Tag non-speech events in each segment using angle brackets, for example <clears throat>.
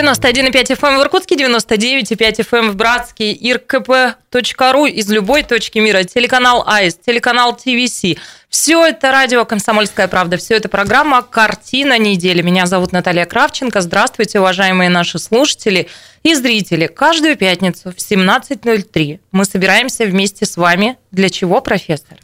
91,5 FM эм в Иркутске, 99,5 FM эм в Братске, irkp.ru из любой точки мира, телеканал АИС, телеканал ТВС. Все это радио «Комсомольская правда», все это программа «Картина недели». Меня зовут Наталья Кравченко. Здравствуйте, уважаемые наши слушатели и зрители. Каждую пятницу в 17.03 мы собираемся вместе с вами. Для чего, профессор?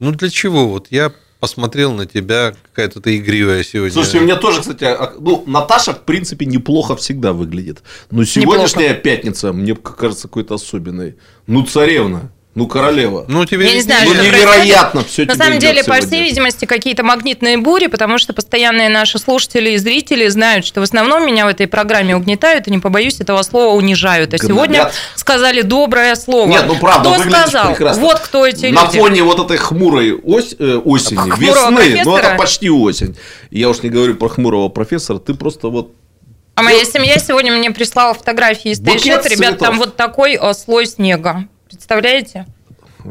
Ну, для чего? Вот я посмотрел на тебя, какая-то ты игривая сегодня. Слушайте, у меня тоже, кстати, а, ну, Наташа, в принципе, неплохо всегда выглядит. Но сегодняшняя неплохо. пятница, мне кажется, какой-то особенной. Ну, царевна. Ну, королева. Ну, тебе я не знаю, ну, что невероятно все На самом деле, по всей видимости, какие-то магнитные бури, потому что постоянные наши слушатели и зрители знают, что в основном меня в этой программе угнетают, и не побоюсь этого слова, унижают. А сегодня сказали доброе слово. Нет, ну правда, кто сказал? Прекрасно. Вот кто эти На люди. фоне вот этой хмурой ось, э, осени, Хмурого весны, профессора? ну это почти осень. Я уж не говорю про хмурого профессора, ты просто вот а моя семья сегодня мне прислала фотографии из Тайшет. Ребят, там вот такой э, слой снега. Представляете?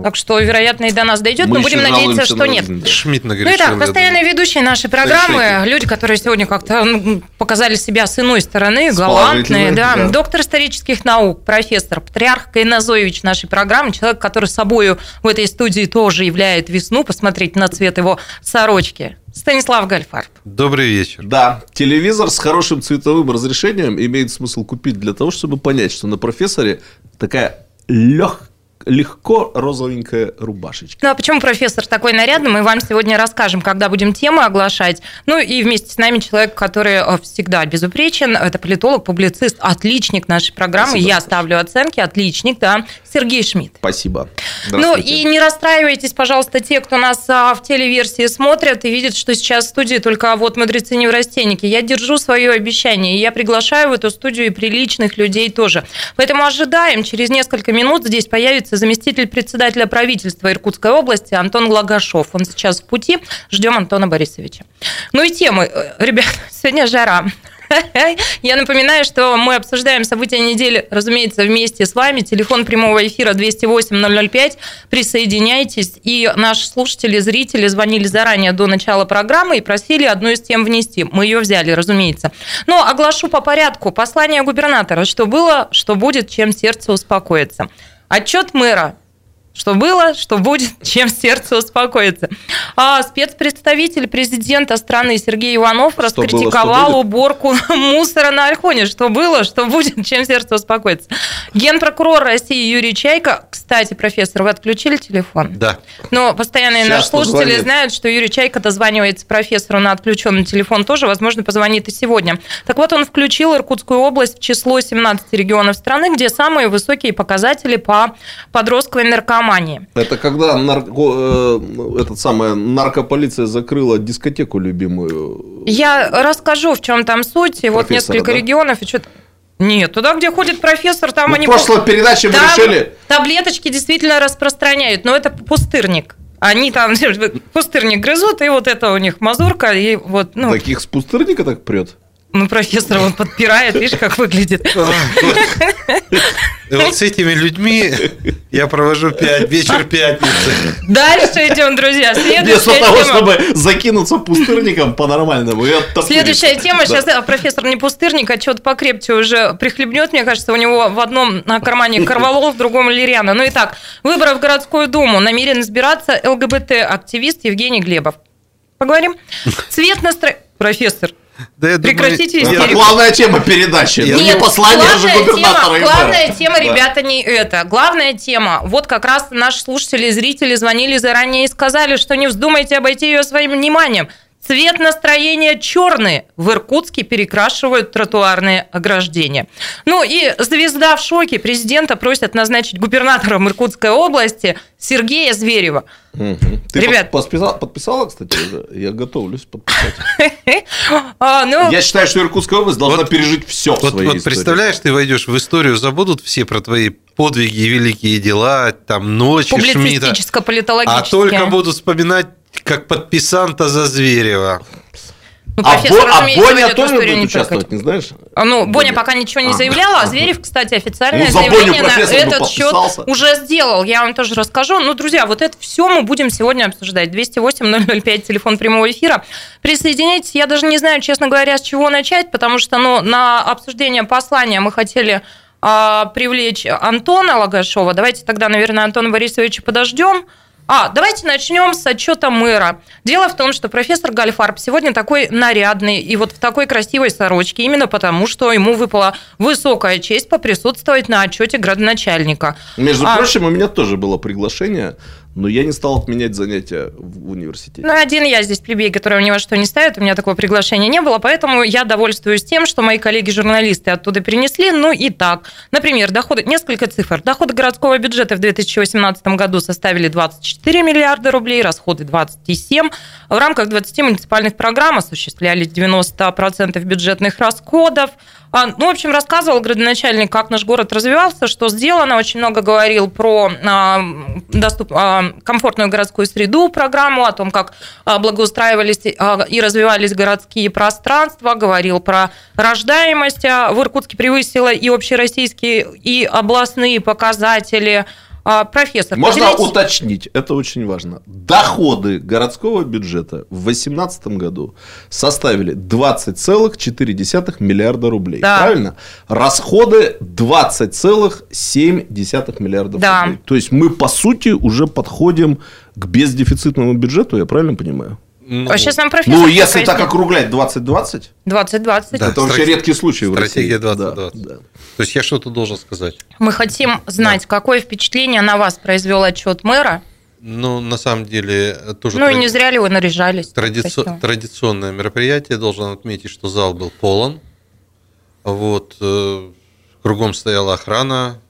Так что, вероятно, и до нас дойдет, Мы но будем надеяться, что нет. Шмидт Ну и так, постоянные ведущие нашей программы, люди, которые сегодня как-то ну, показали себя с иной стороны, галантные, да. да. Доктор исторических наук, профессор, патриарх Кайназоевич нашей программы, человек, который собою в этой студии тоже являет весну, посмотреть на цвет его сорочки. Станислав Гальфарб. Добрый вечер. Да, телевизор с хорошим цветовым разрешением имеет смысл купить для того, чтобы понять, что на профессоре такая легкая легко розовенькая рубашечка. Ну а почему профессор такой нарядный, мы вам сегодня расскажем, когда будем темы оглашать. Ну и вместе с нами человек, который э, всегда безупречен, это политолог, публицист, отличник нашей программы. Спасибо. Я ставлю оценки, отличник, да, Сергей Шмидт. Спасибо. Ну и не расстраивайтесь, пожалуйста, те, кто нас а, в телеверсии смотрят и видят, что сейчас в студии только вот мудрецы-неврастенники. Я держу свое обещание, и я приглашаю в эту студию и приличных людей тоже. Поэтому ожидаем, через несколько минут здесь появится заместитель председателя правительства Иркутской области Антон Глагашов. Он сейчас в пути. Ждем Антона Борисовича. Ну и темы. Э, ребят, <laughs> сегодня жара. Я напоминаю, что мы обсуждаем события недели, разумеется, вместе с вами. Телефон прямого эфира 208-005. Присоединяйтесь. И наши слушатели, зрители звонили заранее до начала программы и просили одну из тем внести. Мы ее взяли, разумеется. Но оглашу по порядку. Послание губернатора. Что было, что будет, чем сердце успокоится. Отчет мэра что было, что будет, <laughs> чем сердце успокоится. А спецпредставитель президента страны Сергей Иванов что раскритиковал было, уборку <laughs> мусора на Альхоне. Что было, что будет, чем сердце успокоится. Генпрокурор России Юрий Чайка, кстати, профессор, вы отключили телефон? Да. Но постоянные Сейчас наши слушатели позвонит. знают, что Юрий Чайка дозванивается профессору на отключенный телефон тоже, возможно, позвонит и сегодня. Так вот, он включил Иркутскую область в число 17 регионов страны, где самые высокие показатели по подростковой наркомании наркомании. Это когда нарко, э, этот самая наркополиция закрыла дискотеку любимую. Я расскажу, в чем там суть. И вот несколько да? регионов и что-то. Нет, туда, где ходит профессор, там ну, они... В прошлой передаче мы решили... Таблеточки действительно распространяют, но это пустырник. Они там <laughs> пустырник грызут, и вот это у них мазурка, и вот... Ну... Таких с пустырника так прет? Ну, профессор он подпирает, видишь, как выглядит. Вот с этими людьми я провожу пять, вечер пятницы. Дальше идем, друзья. Вместо того, чтобы закинуться пустырником по-нормальному. Следующая тема. Сейчас профессор не пустырник, а что-то покрепче уже прихлебнет. Мне кажется, у него в одном кармане Карвалол, в другом Лириана. Ну и так, выборы в городскую думу. Намерен избираться ЛГБТ-активист Евгений Глебов. Поговорим? Цвет настроения... Профессор, да, я Прекратите думаю, Это главная тема передачи. Нет, не послание же губернатора. Тема, главная тема, ребята, не это. Главная тема. Вот как раз наши слушатели и зрители звонили заранее и сказали, что не вздумайте обойти ее своим вниманием. Цвет настроения черный. В Иркутске перекрашивают тротуарные ограждения. Ну и звезда в шоке. Президента просят назначить губернатором Иркутской области Сергея Зверева. Угу. Ты Ребят, подписала, подписала, кстати, уже? Я готовлюсь подписать. <laughs> а, ну... Я считаю, что Иркутская область должна пережить все вот, в своей вот истории. Представляешь, ты войдешь в историю, забудут все про твои подвиги, великие дела, там ночи Шмидта. политологические А только будут вспоминать как подписанта за Зверева. Ну, А, профессор, Бо- а Боня тоже будет не участвовать, не знаешь? А, Ну, Боня Боня. пока ничего не А. заявляла, а Зверев, кстати, официальное Ну, за Боню заявление на этот счет уже сделал. Я вам тоже расскажу. Ну, друзья, вот это все мы будем сегодня обсуждать. 208-005, телефон прямого эфира. Присоединяйтесь. Я даже не знаю, честно говоря, с чего начать, потому что ну, на обсуждение послания мы хотели а, привлечь Антона Лагашова. Давайте тогда, наверное, Антона Борисовича подождем. А, давайте начнем с отчета мэра. Дело в том, что профессор Гальфарб сегодня такой нарядный и вот в такой красивой сорочке, именно потому, что ему выпала высокая честь поприсутствовать на отчете градоначальника. Между А- прочим, у меня тоже было приглашение, но я не стал отменять занятия в университете. Ну, один я здесь плебей, который ни во что не ставит, у меня такого приглашения не было, поэтому я довольствуюсь тем, что мои коллеги-журналисты оттуда перенесли. Ну и так. Например, доходы, несколько цифр. Доходы городского бюджета в 2018 году составили 24 миллиарда рублей, расходы 27. В рамках 20 муниципальных программ осуществлялись 90% бюджетных расходов. А, Ну, в общем, рассказывал градоначальник, как наш город развивался, что сделано. Очень много говорил про а, доступ- а, комфортную городскую среду, программу, о том, как благоустраивались и развивались городские пространства, говорил про рождаемость. В Иркутске превысила и общероссийские, и областные показатели. А, Профессор, Можно поделитесь- уточнить, это очень важно. Доходы городского бюджета в 2018 году составили 20,4 миллиарда рублей. Да. Правильно? Расходы 20,7 миллиардов Да. рублей. То есть мы, по сути, уже подходим к бездефицитному бюджету, я правильно понимаю? Ну, А сейчас нам профессор Ну, если так округлять 20-20, 2020. Да. это вообще редкий случай в России. стратегия Да, 2020. да. То есть я что-то должен сказать. Мы хотим знать, какое впечатление на вас произвел отчет мэра. Ну, на самом деле, тоже Ну и тради- не зря ли вы наряжались? традици- традиционное мероприятие. Должен отметить, что зал был полон. Вот, э, кругом стояла охрана.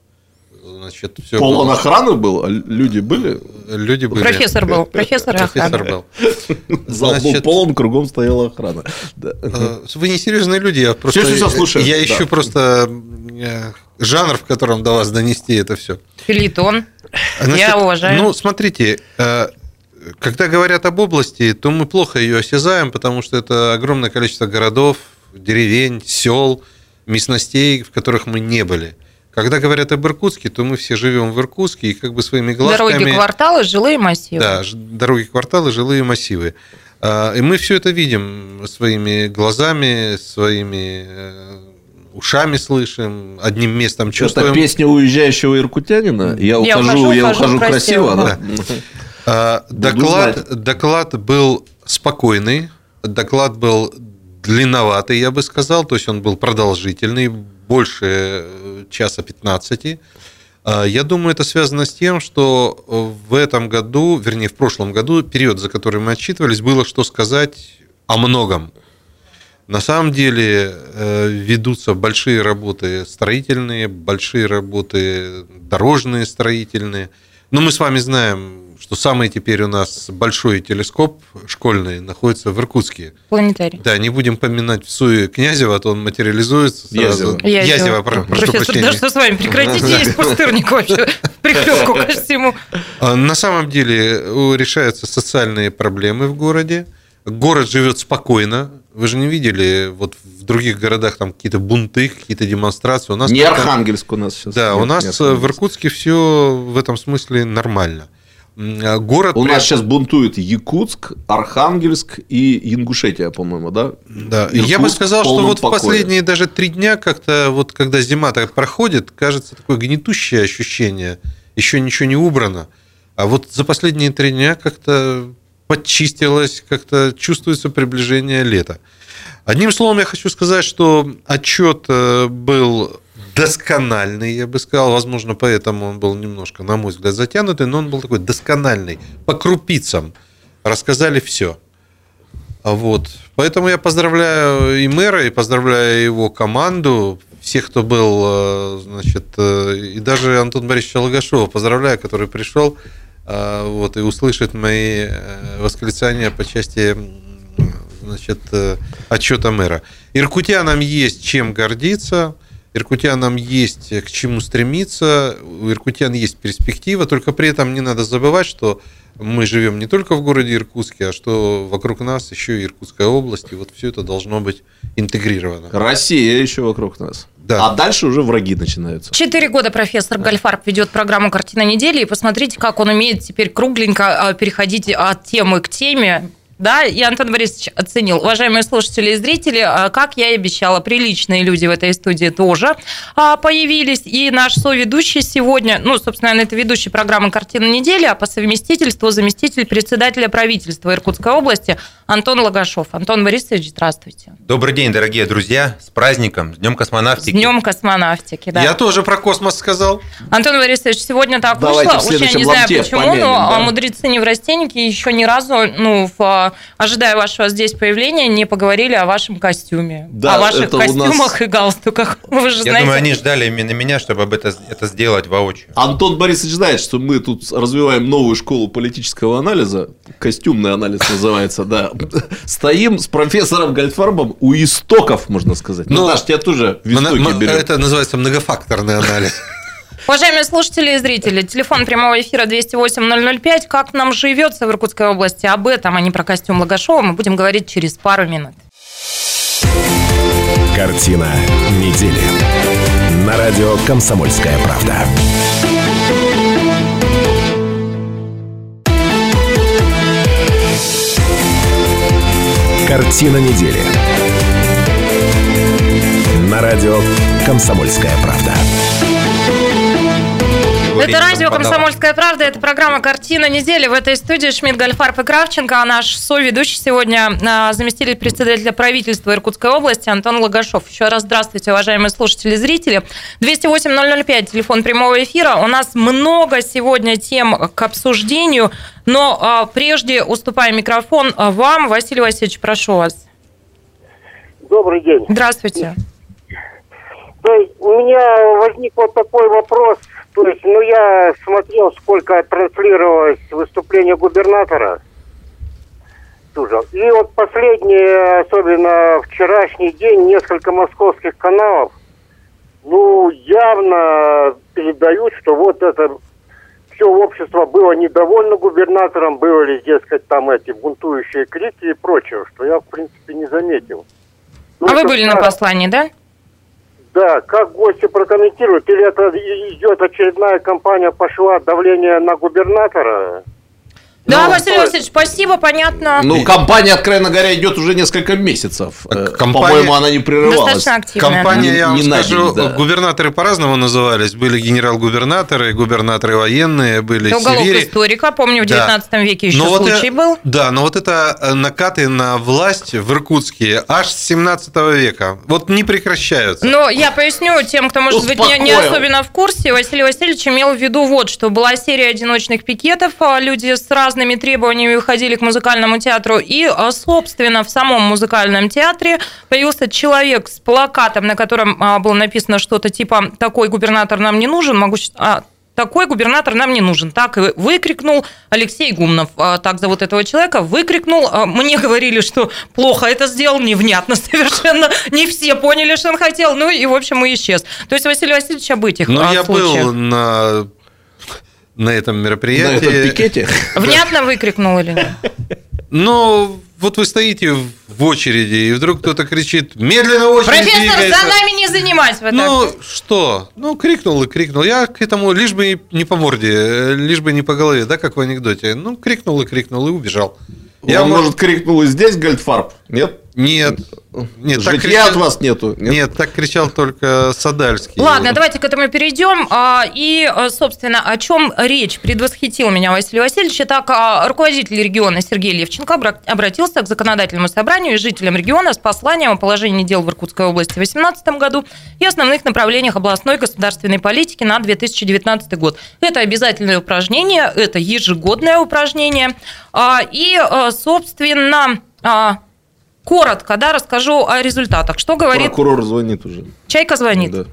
Значит, все Полон охраны был, а люди были. Люди были. Профессор был, профессор Профессор был. Зал был Значит, полон, кругом стояла охрана. Да. Э, Вы не серьезные люди, я просто... Всё, всё, слушаю. Я Да. ищу просто э, жанр, в котором до вас донести это все. Филитон. Я уважаю. Ну, смотрите, э, когда говорят об области, то мы плохо ее осязаем, потому что это огромное количество городов, деревень, сел, местностей, в которых мы не были. Когда говорят об Иркутске, то мы все живем в Иркутске и как бы своими глазками... Дороги, кварталы, жилые массивы. Да, дороги, кварталы, жилые массивы. А, И мы все это видим своими глазами, своими э, ушами слышим, одним местом чувствуем. песня уезжающего иркутянина. Я Я ухожу, ухожу, я ухожу красиво. красиво, да. А, Буду Доклад, доклад был спокойный, доклад был длинноватый, я бы сказал, то есть он был продолжительный, больше э, часа 15. А, Я думаю, это связано с тем, что в этом году, вернее, в прошлом году, период, за который мы отчитывались, было что сказать о многом. На самом деле э, ведутся большие работы строительные, большие работы дорожные, строительные. Но мы с вами знаем, что самый теперь у нас большой телескоп школьный находится в Иркутске. Планетарий. Да, не будем поминать в суе Князева, а то он материализуется сразу. Язева. Язева, про- прошу Профессор, прощения. да что с вами? Прекратите есть пустырник вообще. <laughs> Приклепку ко всему. А, На самом деле решаются социальные проблемы в городе. Город живет спокойно. Вы же не видели вот в других городах там какие-то бунты, какие-то демонстрации. У нас Не пока- Архангельск у нас сейчас. Да, Нет, у нас в. Иркутске все в этом смысле нормально. А Город У при- нас сейчас бунтует Якутск, Архангельск и Ингушетия, по-моему, да? Да, Иркутск я бы сказал, что вот в покое. последние даже три дня как-то вот когда зима так проходит, кажется такое гнетущее ощущение, еще ничего не убрано, а вот за последние три дня как-то подчистилось, как-то чувствуется приближение лета. Одним словом, я хочу сказать, что отчет э, был доскональный, я бы сказал, возможно, поэтому он был немножко, на мой взгляд, затянутый, но он был такой доскональный, по крупицам. Рассказали все. Вот. Поэтому я поздравляю и мэра, и поздравляю его команду, всех, кто был, э, значит, э, и даже Антон Борисовича Логашова поздравляю, который пришел э, вот, и услышит мои восклицания по части значит, отчета мэра. Иркутянам есть чем гордиться. Иркутянам есть к чему стремиться, у иркутян есть перспектива, только при этом не надо забывать, что мы живем не только в городе Иркутске, а что вокруг нас еще и Иркутская область, и вот все это должно быть интегрировано. Россия еще вокруг нас. Да. А дальше уже враги начинаются. Четыре года профессор Гальфарб ведет программу «Картина недели», и посмотрите, как он умеет теперь кругленько а, переходить от темы к теме. Да, и Антон Борисович оценил. Уважаемые слушатели и зрители, а, как я и обещала, приличные люди в этой студии тоже а, появились. И наш соведущий сегодня, ну, собственно, это ведущий программы «Картина недели», а по совместительству заместитель председателя правительства Иркутской области Антон Лагашов. Антон Борисович, здравствуйте. Добрый день, дорогие друзья. С праздником, с Днем космонавтики. С Днем космонавтики, да. Я тоже про космос сказал. Антон Борисович, сегодня так Давайте вышло, уж я не знаю почему, помянем, но да. мудрецы не в растеннике еще ни разу, ну, в, ожидая вашего здесь появления, не поговорили о вашем костюме. Да, о ваших у нас- костюмах и галстуках. <laughs> Вы же Я знаете. думаю, они ждали именно меня, чтобы об это, это сделать воочию. Антон Борисович знает, что мы тут развиваем новую школу политического анализа. Костюмный анализ называется, да. Стоим с профессором Гальфарбом у истоков, можно сказать. Ну, Ну, Даш, тебя тоже в истоки берем. Это называется многофакторный анализ. Уважаемые слушатели и зрители, телефон прямого эфира 208-005. Как нам живется в Иркутской области? Об этом, а не про костюм Лагашова, мы будем говорить через пару минут. Картина недели. На радио «Комсомольская правда». Картина недели. На радио «Комсомольская правда». Это радио «Комсомольская правда», это программа «Картина недели». В этой студии Шмидт, Гальфарб и Кравченко, а наш соведущий сегодня а, заместитель председателя правительства Иркутской области Антон Лагашов. Еще раз здравствуйте, уважаемые слушатели и зрители. 208-005, телефон прямого эфира. У нас много сегодня тем к обсуждению, но а, прежде уступаем микрофон а, вам. Василий Васильевич, прошу вас. Добрый день. Здравствуйте. То есть у меня возник вот такой вопрос. То есть, ну, я смотрел, сколько транслировалось выступление губернатора. Слушал. И вот последний, особенно вчерашний день, несколько московских каналов, ну, явно передают, что вот это все общество было недовольно губернатором, были, дескать, там эти бунтующие крики и прочее, что я, в принципе, не заметил. Ну, А вы были на послании, да? Да, как гости прокомментируют? Или это идет очередная кампания, пошла давление на губернатора? Да, Ну, Василий Васильевич, спасибо, понятно. Ну, компания, откровенно говоря, идет уже несколько месяцев. Э, компания- По-моему, она не прерывалась. Достаточно активная. Компания, Не- я вам не скажу, день, да. губернаторы по-разному назывались. Были генерал-губернаторы, губернаторы военные, были Это уголок севери. историка, помню, в Да. 19 веке еще Но вот случай э- был. Да, но вот это э, накаты на власть в Иркутске аж с 17 века. Вот не прекращаются. Но я поясню тем, кто, может быть, не, не Успокоил. особенно в курсе. Василий Васильевич имел в виду вот, что была серия одиночных пикетов, а люди с разными требованиями выходили к музыкальному театру, и, а, собственно, в самом музыкальном театре появился человек с плакатом, на котором а, было написано что-то типа «такой губернатор нам не нужен», могу а, такой губернатор нам не нужен. Так и выкрикнул Алексей Гумнов. Так зовут этого человека. Выкрикнул. Мне говорили, что плохо это сделал, невнятно совершенно. Не все поняли, что он хотел. Ну и, в общем, и исчез. То есть Василий Васильевич об этих Ну, я случаях. был на, на этом На мероприятии. этом пикете. Внятно выкрикнул или нет? Ну, вот вы стоите в очереди, и вдруг кто-то кричит «Медленно очередь Профессор, двигается». за нами не занимать вот так. Ну, что? Ну, крикнул и крикнул. Я к этому лишь бы не- по морде, лишь бы не по голове, да, как в анекдоте. Ну, крикнул и крикнул и убежал. Я, может, крикнул и здесь Гальдфарб? Нет? Нет. Нет, так Житья кричал- от вас нету? Нет? так кричал только Садальский. Ладно, давайте к этому перейдем. А, И, а, собственно, о чем речь предвосхитил меня Василий Васильевич. Итак, а, руководитель региона Сергей Левченко обра- обратился к законодательному собранию и жителям региона с посланием о положении дел в Иркутской области в 2018 году и основных направлениях областной государственной политики на 2019 год. Это обязательное упражнение, это ежегодное упражнение. А, И, а, собственно, коротко да, расскажу о результатах. Что говорит... Прокурор звонит уже. Чайка звонит. Да.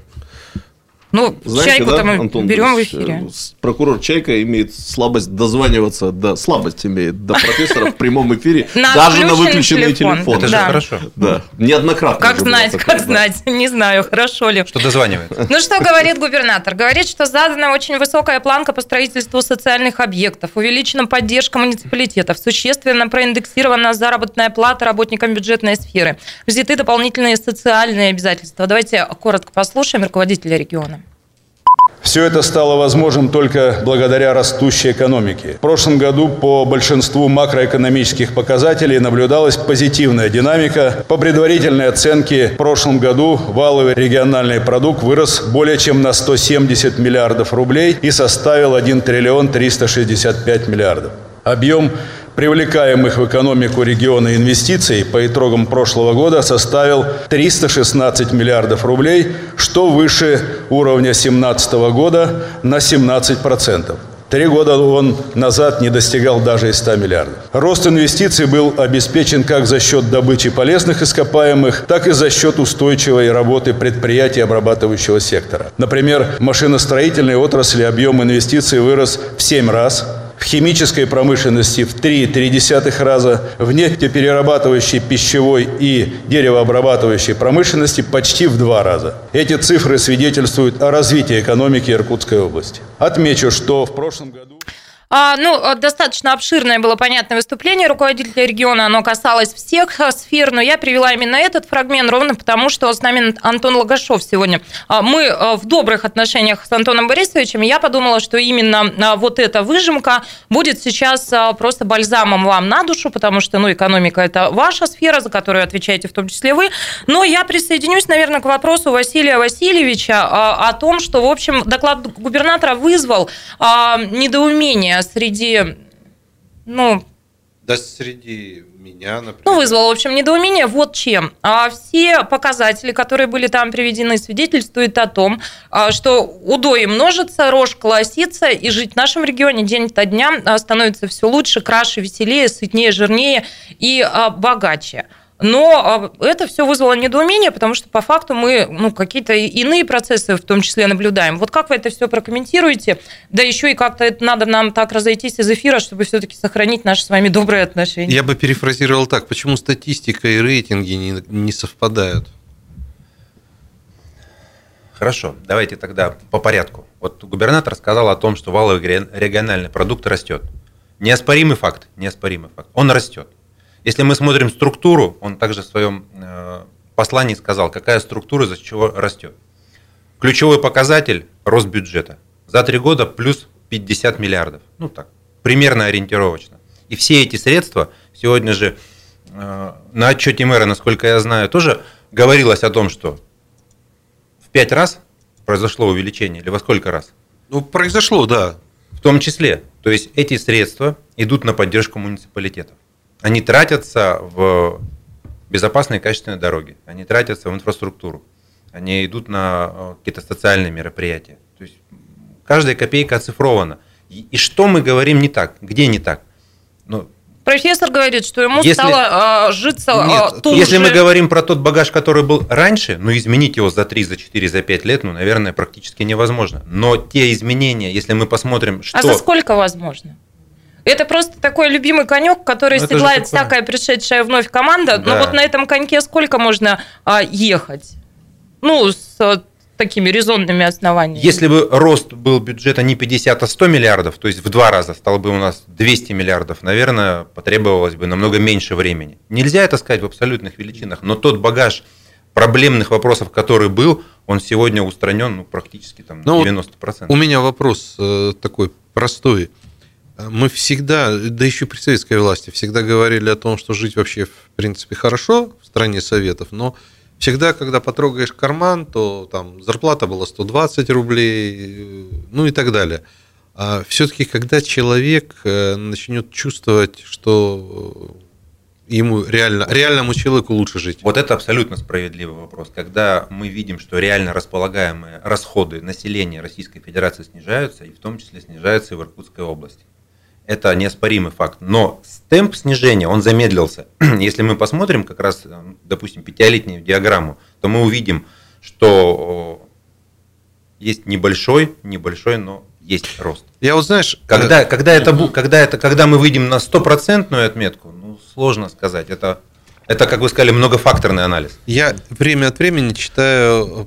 Ну, Знаете, чайку-то да, мы Антон берем в эфире. э, Прокурор Чайка имеет слабость дозваниваться, да, слабость имеет до профессора в прямом эфире, <laughs> даже на выключенный телефон. Это же Да. хорошо. Да, неоднократно. Как знать, как знать, <laughs> не знаю, хорошо ли. Что дозванивается. <laughs> Ну что говорит губернатор? Говорит, что задана очень высокая планка по строительству социальных объектов, увеличена поддержка муниципалитетов, существенно проиндексирована заработная плата работникам бюджетной сферы, взяты дополнительные социальные обязательства. Давайте коротко послушаем руководителя региона. Все это стало возможным только благодаря растущей экономике. В прошлом году по большинству макроэкономических показателей наблюдалась позитивная динамика. По предварительной оценке, в прошлом году валовый региональный продукт вырос более чем на 170 миллиардов рублей и составил 1 триллион 365 миллиардов. Объем привлекаемых в экономику региона инвестиций по итогам прошлого года составил 316 миллиардов рублей, что выше уровня 2017 года на 17%. Три года он назад не достигал даже и 100 миллиардов. Рост инвестиций был обеспечен как за счет добычи полезных ископаемых, так и за счет устойчивой работы предприятий обрабатывающего сектора. Например, в машиностроительной отрасли объем инвестиций вырос в 7 раз, в химической промышленности в 3,3 раза, в нефтеперерабатывающей, пищевой и деревообрабатывающей промышленности почти в два раза. Эти цифры свидетельствуют о развитии экономики Иркутской области. Отмечу, что в прошлом году... А, ну, э, достаточно обширное было понятное выступление руководителя региона, оно касалось всех сфер, но я привела именно этот фрагмент ровно потому, что с нами Антон Логашов сегодня. А, Мы э, в добрых отношениях с Антоном Борисовичем, я подумала, что именно а, вот эта выжимка будет сейчас а, просто бальзамом вам на душу, потому что, ну, экономика – это ваша сфера, за которую отвечаете в том числе вы. Но я присоединюсь, наверное, к вопросу Василия Васильевича о том, что, в общем, доклад губернатора вызвал недоумение среди, ну, Да среди меня, например. ну, вызвало, в общем, недоумение вот чем. А Все показатели, которые были там приведены, свидетельствуют о том, а, что удои множится, рожь колосится, и жить в нашем регионе день ото дня а, становится все лучше, краше, веселее, сытнее, жирнее и а, богаче. Но а, это все вызвало недоумение, потому что по факту мы ну, какие-то иные процессы в том числе наблюдаем. Вот как вы это все прокомментируете? Да еще и как-то это надо нам так разойтись из эфира, чтобы все-таки сохранить наши с вами добрые отношения. Я бы перефразировал так, почему статистика и рейтинги не, не совпадают? Хорошо, давайте тогда по порядку. Вот губернатор сказал о том, что валовый ре- региональный продукт растет. Неоспоримый факт, неоспоримый факт. Он растет. Если мы смотрим структуру, он также в своем э, послании сказал, какая структура за чего растет. Ключевой показатель – рост бюджета. За три года плюс 50 миллиардов. Ну так, примерно ориентировочно. И все эти средства, сегодня же э, на отчете мэра, насколько я знаю, тоже говорилось о том, что в пять раз произошло увеличение, или во сколько раз? Ну, произошло, да. В том числе. То есть эти средства идут на поддержку муниципалитетов. Они тратятся в безопасные качественные дороги, они тратятся в инфраструктуру, они идут на э, какие-то социальные мероприятия. То есть каждая копейка оцифрована. И, и что мы говорим не так? Где не так? Ну, Профессор говорит, что ему Если- стало а, житься а, Нет, туже. если мы говорим про тот багаж, который был раньше, ну изменить его за 3, за 4, за 5 лет, ну, наверное, практически невозможно. Но те изменения, если мы посмотрим, что... А за сколько возможно? Это просто такой любимый конек, который Ну, это седлает такое. всякая пришедшая вновь команда. Но Да. вот на этом коньке сколько можно а, ехать? Ну, с а, такими резонными основаниями. Если бы рост был бюджета не 50, а 100 миллиардов, то есть в два раза стало бы у нас 200 миллиардов, наверное, потребовалось бы намного меньше времени. Нельзя это сказать в абсолютных величинах, но тот багаж проблемных вопросов, который был, он сегодня устранен ну, практически там, на Ну, вот 90%. У меня вопрос э, такой простой. Мы всегда, да еще при советской власти, всегда говорили о том, что жить вообще в принципе хорошо в стране советов, но всегда, когда потрогаешь карман, то там зарплата была 120 рублей, ну и так далее. А все-таки, когда человек э, начнет чувствовать, что э, ему реально, реальному человеку лучше жить. Вот это абсолютно справедливый вопрос. Когда мы видим, что реально располагаемые расходы населения Российской Федерации снижаются, и в том числе снижаются и в Иркутской области. Это неоспоримый факт. Но темп снижения, он замедлился. <clears throat> Если мы посмотрим как раз, э, допустим, пятилетнюю диаграмму, то мы увидим, что есть небольшой, небольшой, но есть рост. Я вот знаешь, Когда, когда, это, когда, это, когда мы выйдем на стопроцентную отметку, ну, сложно сказать. Это, это, как вы сказали, многофакторный анализ. Я время от времени читаю э,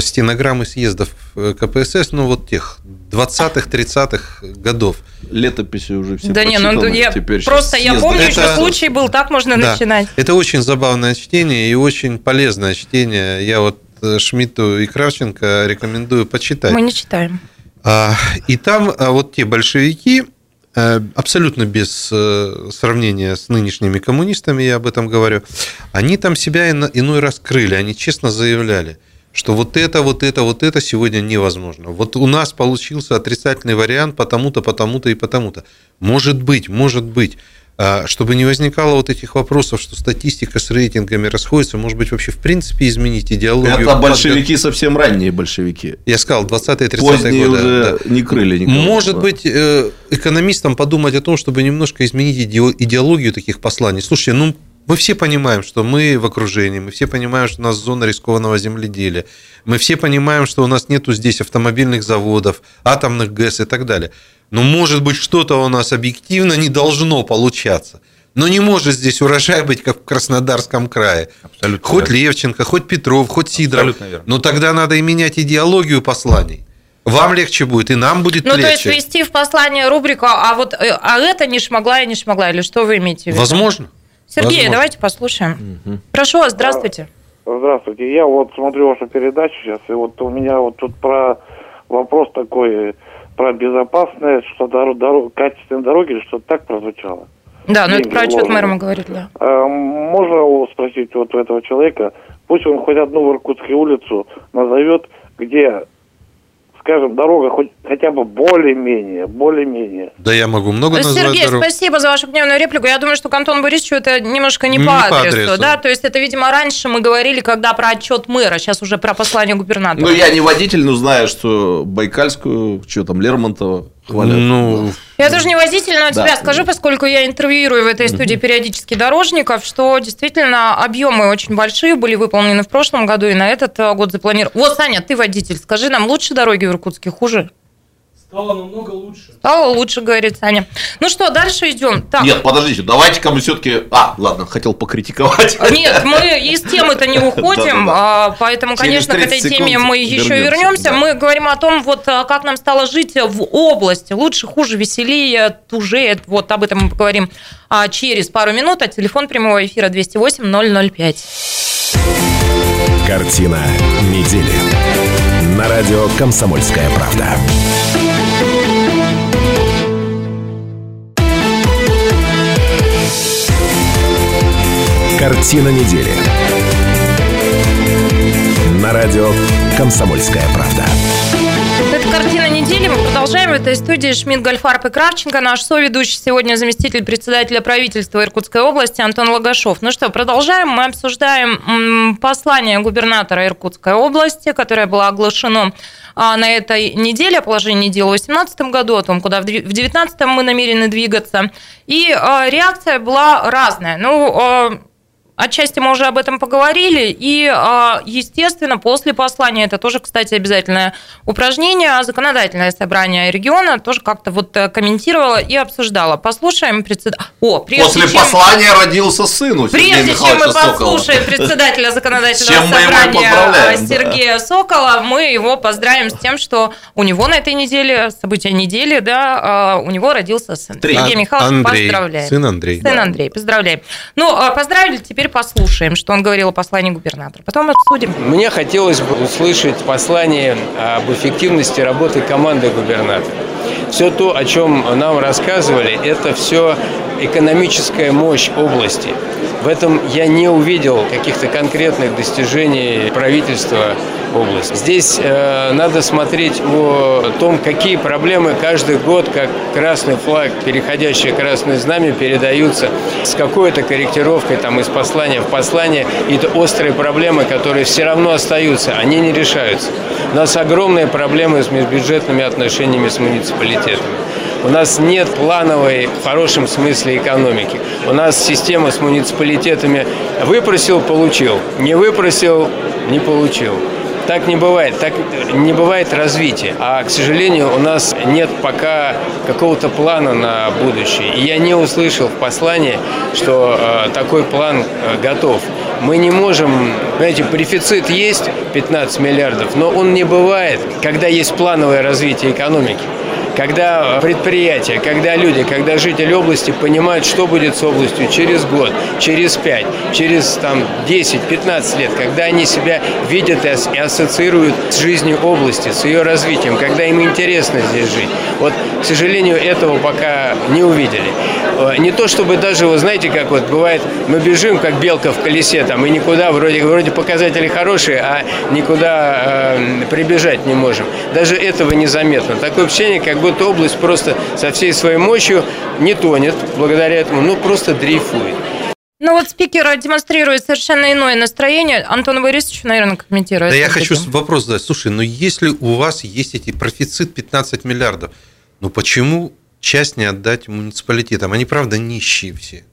стенограммы съездов э, КПСС, ну вот тех 20-х, 30-х годов. Летописи уже все Да не, ну я теперь просто я помню, Это- что случай был, так можно Да. начинать. Это очень забавное чтение и очень полезное чтение. Я вот э, Шмидту и Кравченко рекомендую почитать. Мы не читаем. А, И там а, вот те большевики, э, абсолютно без э, сравнения с нынешними коммунистами, я об этом говорю, они там себя ино- иной раз крыли, они честно заявляли, что вот это, вот это, вот это сегодня невозможно. Вот у нас получился отрицательный вариант потому-то, потому-то и потому-то. Может быть, может быть. А, Чтобы не возникало вот этих вопросов, что статистика с рейтингами расходится, может быть, вообще в принципе изменить идеологию. Это большевики совсем ранние большевики. Я сказал, 20-е, 30-е Поздние годы. уже да. не крыли никого. Может Да. быть, э, экономистам подумать о том, чтобы немножко изменить иде- идеологию таких посланий. Слушайте, ну мы все понимаем, что мы в окружении, мы все понимаем, что у нас зона рискованного земледелия, мы все понимаем, что у нас нету здесь автомобильных заводов, атомных ГЭС и так далее. Но может быть что-то у нас объективно не должно получаться. Но не может здесь урожай быть, как в Краснодарском крае. Абсолютно Хоть верно. Левченко, хоть Петров, хоть Сидоров. Но тогда надо и менять идеологию посланий. Вам легче будет, и нам будет Ну, то есть легче. ввести в послание рубрику, а вот э, а это не шмогла и не шмогла, или что вы имеете в виду? Возможно. Сергей, Возможно. давайте послушаем. Прошу вас, здравствуйте. Здравствуйте. Я вот смотрю вашу передачу сейчас, и вот у меня вот тут про вопрос такой, про безопасность, что дорог, дорог, качественные дороги, или что-то так прозвучало. Да, ну это про отчет мэра мы говорили, да. А можно спросить вот у этого человека, пусть он хоть одну в Иркутской улицу назовет, где, скажем, дорога хоть хотя бы более-менее, более-менее. Да я могу много назвать Сергей, дорог. спасибо за вашу гневную реплику. Я думаю, что к Антону Борисовичу это немножко не, Не по, по адресу, адресу. да, то есть это, видимо, раньше мы говорили, когда про отчет мэра, сейчас уже про послание губернатора. Ну, я не водитель, но знаю, что Байкальскую, что там, Лермонтова хвалят. Ну, Я тоже не водитель, но от Да. себя скажу, поскольку я интервьюирую в этой студии периодически дорожников, что действительно объемы очень большие были выполнены в прошлом году и на этот э, год запланированы. Вот, Саня, ты водитель, скажи нам, лучше дороги в Иркутске, хуже? Стало намного лучше. Стало лучше, говорит Саня. Ну что, дальше идем. Так. Нет, подождите, давайте-ка мы все-таки... А, ладно, хотел покритиковать. Нет, мы <laughs> из темы-то не уходим, а, поэтому, конечно, к этой 30 теме мы еще вернемся. Мы говорим о том, вот а, как нам стало жить в области. Лучше, хуже, веселее, тужее. Вот об этом мы поговорим а, через пару минут. А телефон прямого эфира 208-005. Картина недели. На радио «Комсомольская правда». Картина недели. На радио «Комсомольская правда». Это картина недели. Мы продолжаем. В этой студии Шмидт, Гольфарб и Кравченко. Наш соведущий сегодня заместитель председателя правительства Иркутской области Антон Лагашов. Ну что, продолжаем. Мы обсуждаем послание губернатора Иркутской области, которое было оглашено а, на этой неделе, о положении дела в 2018 году, о том, куда в 2019 мы намерены двигаться. И а, реакция была разная. Ну, а, Отчасти мы уже об этом поговорили, и, а, естественно, после послания, это тоже, кстати, обязательное упражнение, а законодательное собрание региона тоже как-то вот э, комментировало и обсуждало. Послушаем председателя... О, прежде После чем... послания родился сын у Сергея Прежде чем мы Михайловича Сокола. послушаем председателя законодательного собрания да. Сергея Сокола, мы его поздравим с тем, что у него на этой неделе, события недели, да, а, у него родился сын. Три. Сергей Михайлович, Андрей, поздравляем. сын Андрей. Сын Андрей, поздравляем. Ну, поздравили, теперь послушаем, что он говорил о послании губернатора. Потом обсудим. Мне хотелось бы услышать послание об эффективности работы команды губернатора. Все то, о чем нам рассказывали, это все экономическая мощь области. В этом я не увидел каких-то конкретных достижений правительства области. Здесь э, надо смотреть о том, какие проблемы каждый год, как красный флаг, переходящее красное знамя, передаются с какой-то корректировкой там, из послания в послание. И это острые проблемы, которые все равно остаются, они не решаются. У нас огромные проблемы с межбюджетными отношениями с муниципалитетами. У нас нет плановой, в хорошем смысле, экономики. У нас система с муниципалитетами выпросил – получил, не выпросил – не получил. Так не бывает. Так не бывает развития. А, к сожалению, у нас нет пока какого-то плана на будущее. И я не услышал в послании, что э, такой план э, готов. Мы не можем, знаете, префицит есть 15 миллиардов, но он не бывает, когда есть плановое развитие экономики когда предприятия, когда люди, когда жители области понимают, что будет с областью через год, через пять, через там 10-15 лет, когда они себя видят и ассоциируют с жизнью области, с ее развитием, когда им интересно здесь жить. Вот, к сожалению, этого пока не увидели. Э, не то чтобы даже, вы знаете, как вот бывает, мы бежим, как белка в колесе, там, и никуда, вроде, вроде показатели хорошие, а никуда э, прибежать не можем. Даже этого незаметно. Такое ощущение, как будто область просто со всей своей мощью не тонет благодаря этому, ну просто дрейфует. Ну вот спикер демонстрирует совершенно иное настроение. Антон Борисович, наверное, комментирует. Да я хочу вопрос задать. Слушай, ну если у вас есть эти профицит 15 миллиардов, ну почему часть не отдать муниципалитетам? Они, правда, нищие все.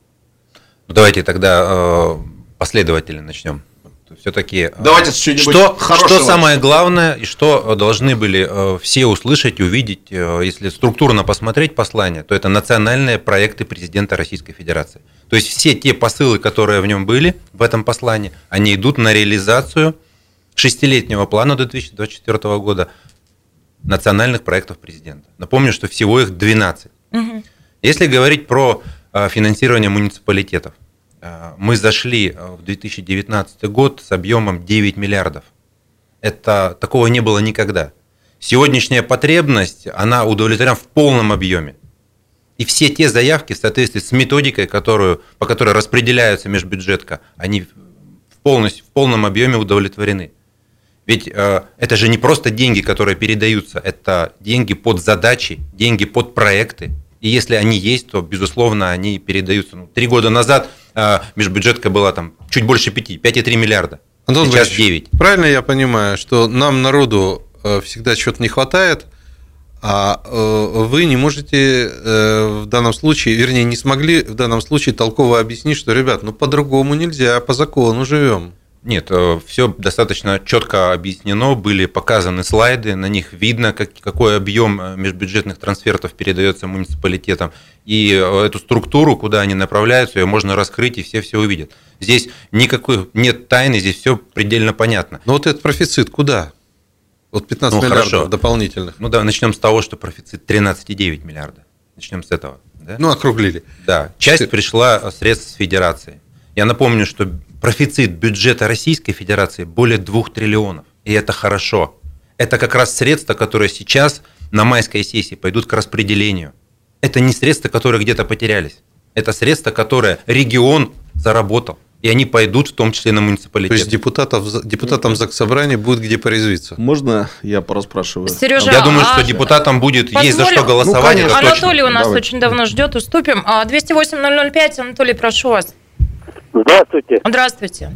Ну, давайте тогда э, последовательно начнем все-таки... Э, Давайте что, хорошего. Что самое главное, и что должны были э, все услышать и увидеть, э, если структурно посмотреть послание, то это национальные проекты президента Российской Федерации. То есть все те посылы, которые в нем были, в этом послании, они идут на реализацию шестилетнего плана до 2024 года национальных проектов президента. Напомню, что всего их 12. Угу. Если говорить про финансирование муниципалитетов, мы зашли э, в 2019 год с объемом 9 миллиардов. Это такого не было никогда. Сегодняшняя потребность, она удовлетворена в полном объеме. И все те заявки в соответствии с методикой, которую, по которой распределяются межбюджетка, они в, полностью, в полном объеме удовлетворены. Ведь э, это же не просто деньги, которые передаются, это деньги под задачи, деньги под проекты. И если они есть, то, безусловно, они передаются. Ну, три года назад межбюджетка была там чуть больше 5, 5,3 миллиарда. Антон Сейчас 9. Правильно я понимаю, что нам, народу, э, всегда чего-то не хватает, а э, вы не можете э, в данном случае, вернее, не смогли в данном случае толково объяснить, что, ребят, ну по-другому нельзя, по закону живем. Нет, э, все достаточно четко объяснено, были показаны слайды, на них видно, как, какой объем э, межбюджетных трансфертов передается муниципалитетам, и э, эту структуру, куда они направляются, ее можно раскрыть, и все все увидят. Здесь никакой нет тайны, здесь все предельно понятно. Но вот этот профицит куда? Вот 15 ну, миллиардов хорошо. дополнительных. Ну да, начнем с того, что профицит 13,9 миллиарда. Начнем с этого. Да? Ну, округлили. Да, часть пришла средств с федерации. Я напомню, что профицит бюджета Российской Федерации более 2 триллионов. И это хорошо. Это как раз средства, которые сейчас на майской сессии пойдут к распределению. Это не средства, которые где-то потерялись. Это средства, которые регион заработал. И они пойдут в том числе на муниципалитет. То есть депутатов, депутатам ЗАГС-собрания будет где порезвиться. Можно я пораспрашиваю? Сережа, я думаю, а... что депутатам будет Позволю... есть за что голосовать. Ну, Анатолий точно. у нас Давайте. очень давно ждет, уступим. 208-005, а, Анатолий, прошу вас. Здравствуйте. Здравствуйте.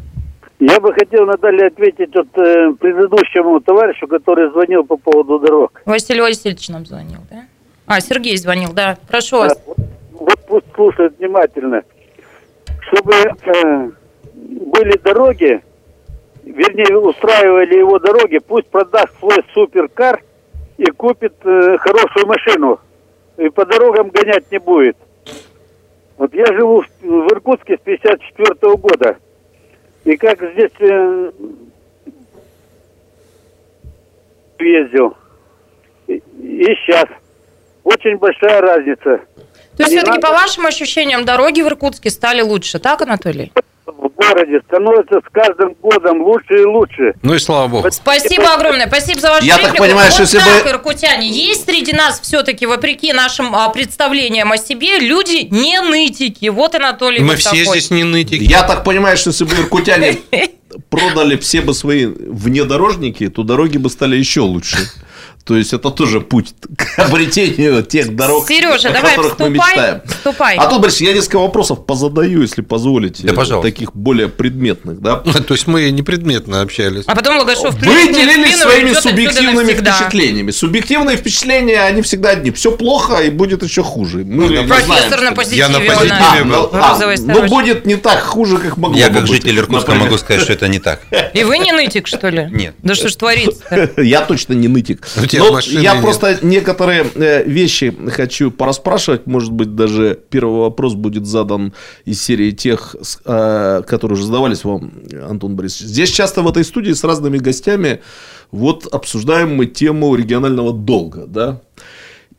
Я бы хотел, Наталья, ответить вот, э, предыдущему товарищу, который звонил по поводу дорог. Василий Васильевич нам звонил, да? А, Сергей звонил, да. Прошу вас. вот, вот пусть слушает внимательно. Чтобы э, были дороги, вернее, устраивали его дороги, пусть продаст свой суперкар и купит э, хорошую машину. И по дорогам гонять не будет. Вот я живу в, в Иркутске с 54 -го года. И как здесь э, ездил. И, и сейчас. Очень большая разница. То есть, все-таки, надо... по вашим ощущениям, дороги в Иркутске стали лучше, так, Анатолий? В городе становится с каждым годом лучше и лучше. Ну и слава богу. Спасибо огромное, спасибо за вашу Я реплику. так понимаю, вот что если так, бы... иркутяне, есть среди нас все-таки, вопреки нашим а, представлениям о себе, люди не нытики. Вот Анатолий Мы все такой. здесь не нытики. Я так понимаю, что если бы иркутяне <laughs> продали все бы свои внедорожники, то дороги бы стали еще лучше. То есть это тоже путь к обретению тех дорог, Сережа, о давай которых мы вступай, мечтаем. вступай. А то, Борис, я несколько вопросов позадаю, если позволите. Да, пожалуйста. Таких более предметных, да? <laughs> То есть мы непредметно общались. А потом Логашов Вы делились своими субъективными впечатлениями. Субъективные впечатления, они всегда одни. Все плохо и будет еще хуже. Мы не Профессор знаем, на позитиве. Я на позитиве. А, ну, В а, ну, сорочке. будет не так хуже, как могло Я бы как быть, житель Иркутска например. могу сказать, что это не так. И вы не нытик, что ли? Нет. Да что ж творится <laughs> Я точно не нытик. Тебя Но машины я нет. просто некоторые э, вещи хочу пораспрашивать. Может быть, даже первый вопрос будет задан из серии тех, э, которые уже задавались вам, Антон Борисович. Здесь часто в этой студии с разными гостями вот обсуждаем мы тему регионального долга, да?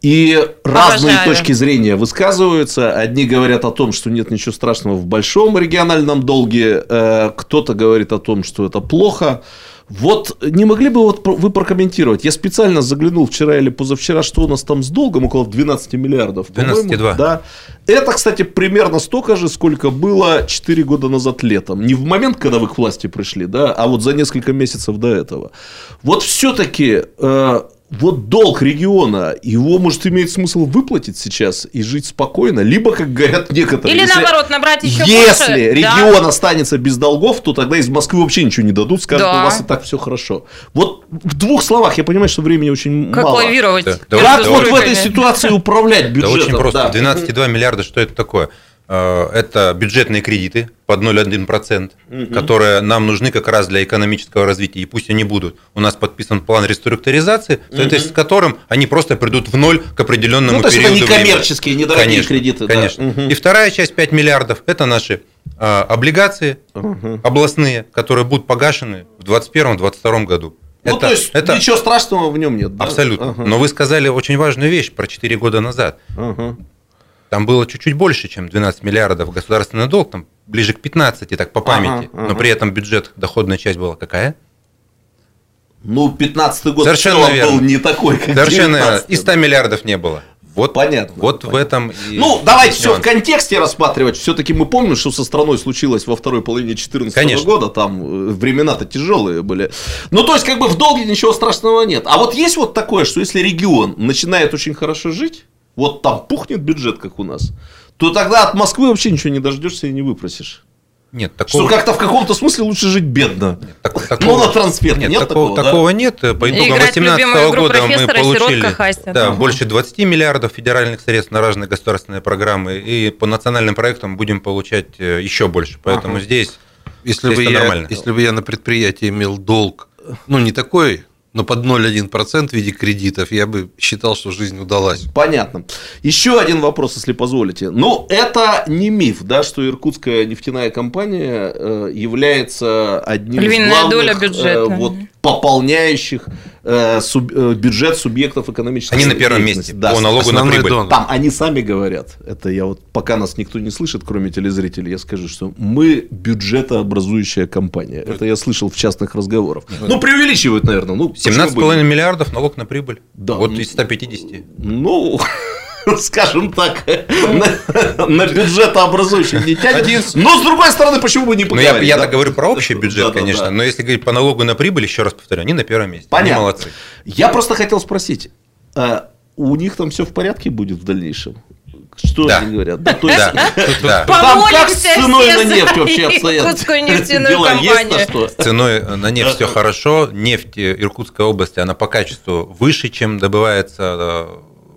И разные Обожаю. точки зрения высказываются. Одни говорят о том, что нет ничего страшного в большом региональном долге. э, Кто-то говорит о том, что это плохо. Вот не могли бы вот вы прокомментировать? Я специально заглянул вчера или позавчера, что у нас там с долгом, около 12 миллиардов. по-моему. 12,2. Да. Это, кстати, примерно столько же, сколько было 4 года назад летом. Не в момент, когда вы к власти пришли, да, а вот за несколько месяцев до этого. Вот все-таки вот долг региона, его, может, имеет смысл выплатить сейчас и жить спокойно, либо, как говорят некоторые... Или если- наоборот, набрать еще если больше. регион останется без долгов, то тогда из Москвы вообще ничего не дадут, скажут, Да. у вас и так все хорошо. Вот в двух словах, я понимаю, что времени очень Как мало. лавировать? Да, да, Как да, вот в этой ситуации управлять Да бюджетом? очень просто. Да. 12,2 миллиарда, что это такое? Э, Это бюджетные кредиты под 0,1%, которые нам нужны как раз для экономического развития, и пусть они будут. У нас подписан план реструктуризации, в соответствии с которым они просто придут в ноль к определенному Ну, то есть это периоду не времени. недорогие Конечно, кредиты, да. Конечно. Мгм. И вторая часть 5 миллиардов – это наши э, облигации областные, которые будут погашены в 2021-2022 году. Ну, это, то есть это ничего страшного в нем нет. да? абсолютно. Ага. Но вы сказали очень важную вещь про 4 года назад. Ага. Там было чуть-чуть больше, чем 12 миллиардов государственный долг, там ближе к 15, так по памяти. Ага, ага. Но при этом бюджет, доходная часть была какая? Ну, 15-й год Совершенно в верно. был не такой, как Совершенно 19-й. и 100 миллиардов не было. Вот, Понятно, Вот в понятно. этом и Ну, давайте все в контексте рассматривать. Все-таки мы помним, что со страной случилось во второй половине 2014 Конечно. года. Там э, времена-то тяжелые были. Ну, то есть, как бы в долге ничего страшного нет. А вот есть вот такое, что если регион начинает очень хорошо жить, вот там пухнет бюджет, как у нас, то тогда от Москвы вообще ничего не дождешься и не выпросишь. Нет, Что такого, как-то в каком-то смысле лучше жить бедно. так- Ну, такого- на трансфер нет, нет такого, такого, да? такого нет. По итогам играть в 2018 любимую игру года мы получили да, Ага. больше 20 миллиардов федеральных средств на разные государственные программы. И по национальным проектам будем получать э, еще больше. Поэтому здесь Если Здесь бы, это я, нормально. если бы я на предприятии имел долг, ну, не такой, но под 0,1% в виде кредитов, я бы считал, что жизнь удалась. Понятно. Еще один вопрос, если позволите. Ну, это не миф, да, что иркутская нефтяная компания э, является одним Львиная из главных доля бюджета. э, вот, пополняющих э, суб- э, бюджет субъектов экономической они на первом месте Да, по налогу на прибыль. донор. Там они сами говорят, это я вот, пока нас никто не слышит, кроме телезрителей, я скажу, что мы бюджетообразующая компания. Это я слышал в частных разговорах. Ну, преувеличивают, наверное. Ну, почему бы 17,5 нет? миллиардов налог на прибыль. Да. Вот из 150. Ну, <laughs> <laughs> скажем так, на, на бюджетообразующий не тянет. Один- Но, с другой стороны, почему бы не Ну, я, поговорить? я да? так говорю про общий бюджет, Да, да, конечно, да. но если говорить по налогу на прибыль, еще раз повторю, они на первом месте. Они Понятно. молодцы. Я просто хотел спросить, а у них там все в порядке будет в дальнейшем? Что Да. они говорят? Да, то есть, Да, да. Там как с ценой на нефть вообще обстоят? иркутскую нефтяную Дела есть на что? Ценой на нефть все хорошо. Нефть э, Иркутской области, она по качеству выше, чем добывается э,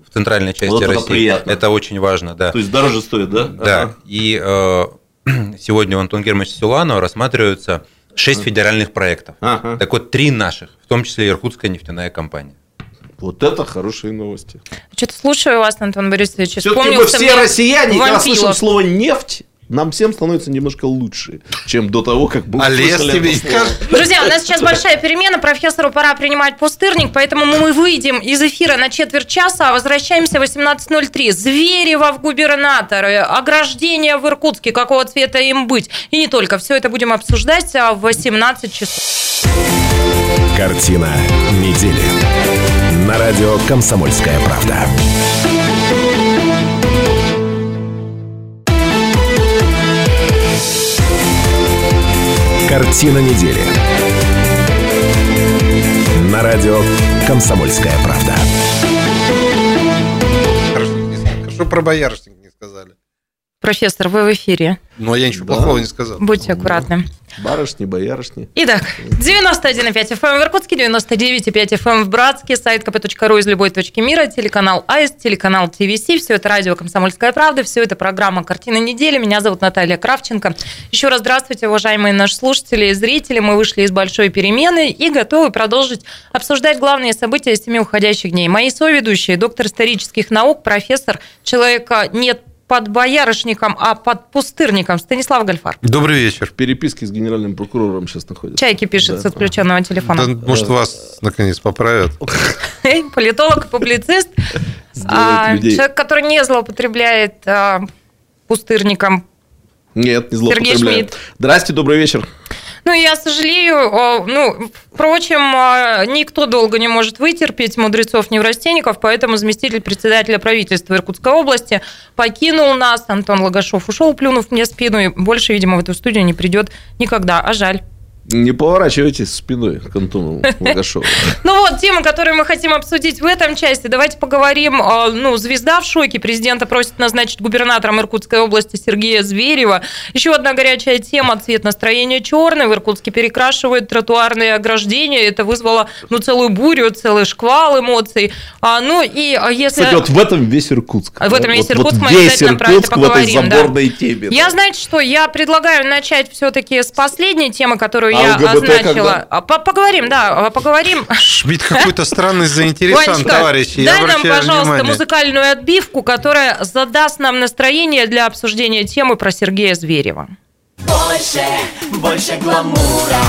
в центральной части Вот России. приятно. Это очень важно, да. То есть дороже стоит, да? Да. Ага. И э, <clears throat> сегодня у Антона Германовича Силуанова рассматриваются шесть федеральных проектов. Ага. Так вот, три наших, в том числе Иркутская нефтяная компания. Вот это хорошие новости. Что-то слушаю вас, Антон Борисович. Все-таки мы все россияне, когда Вампилов. слышим слово нефть, нам всем становится немножко лучше, чем до того, как мы А лес тебе? Друзья, у нас сейчас большая перемена, профессору пора принимать пустырник, поэтому мы выйдем из эфира на четверть часа, а возвращаемся в 18.03. Зверева в губернаторы, ограждение в Иркутске, какого цвета им быть. И не только, все это будем обсуждать а, в 18 часов. Картина недели. На радио «Комсомольская правда». Картина недели. На радио «Комсомольская правда». Хорошо про боярышник не сказали. Профессор, вы в эфире. Но я ничего Да. плохого не сказал. Будьте аккуратны. Барышни, боярышни. Итак, 91,5 FM в Иркутске, 99,5 FM в Братске, сайт kp.ru из любой точки мира, телеканал АИС, телеканал ТВС, все это радио «Комсомольская правда», все это программа «Картина недели». Меня зовут Наталья Кравченко. Еще раз здравствуйте, уважаемые наши слушатели и зрители. Мы вышли из большой перемены и готовы продолжить обсуждать главные события семи уходящих дней. Мои соведущие, доктор исторических наук, профессор, человека нет под боярышником, а под пустырником Станислав Гальфар. Добрый вечер. В переписке с генеральным прокурором сейчас находится. Чайки пишет Да. с отключенного Да, телефона. может, вас наконец поправят. <laughs> Политолог, публицист, а, человек, который не злоупотребляет а, пустырником. Нет, не злоупотребляю. Шмидт. Здрасте, добрый вечер. Ну, я сожалею, о, ну, впрочем, а, никто долго не может вытерпеть мудрецов-неврастенников, поэтому заместитель председателя правительства Иркутской области покинул нас, Антон Лагашов ушел, плюнув мне спину, и больше, видимо, в эту студию не придет никогда, а жаль. Не поворачивайтесь спиной к Антону Логашову. Ну вот, тема, которую мы хотим обсудить в этом части. Давайте поговорим. э, Ну, звезда в шоке. Президента просит назначить губернатором Иркутской области Сергея Зверева. Еще одна горячая тема. Цвет настроения черный. В Иркутске перекрашивают тротуарные ограждения. Это вызвало, ну, целую бурю, целый шквал эмоций. А, ну, и а, если... Кстати, вот в этом весь Иркутск. В этом весь Вот- Иркутск, вот мы весь обязательно про это Иркутск в этой поговорим, да. заборной теме. Я, знаете что, я предлагаю начать все-таки с последней темы, которую А я ЛГБТ означила. когда? А, по- Поговорим, да, а, поговорим. Шмидт какой-то странный <laughs> товарищи. Я дай нам, пожалуйста, внимание. музыкальную отбивку, которая задаст нам настроение для обсуждения темы про Сергея Зверева. Больше, больше гламура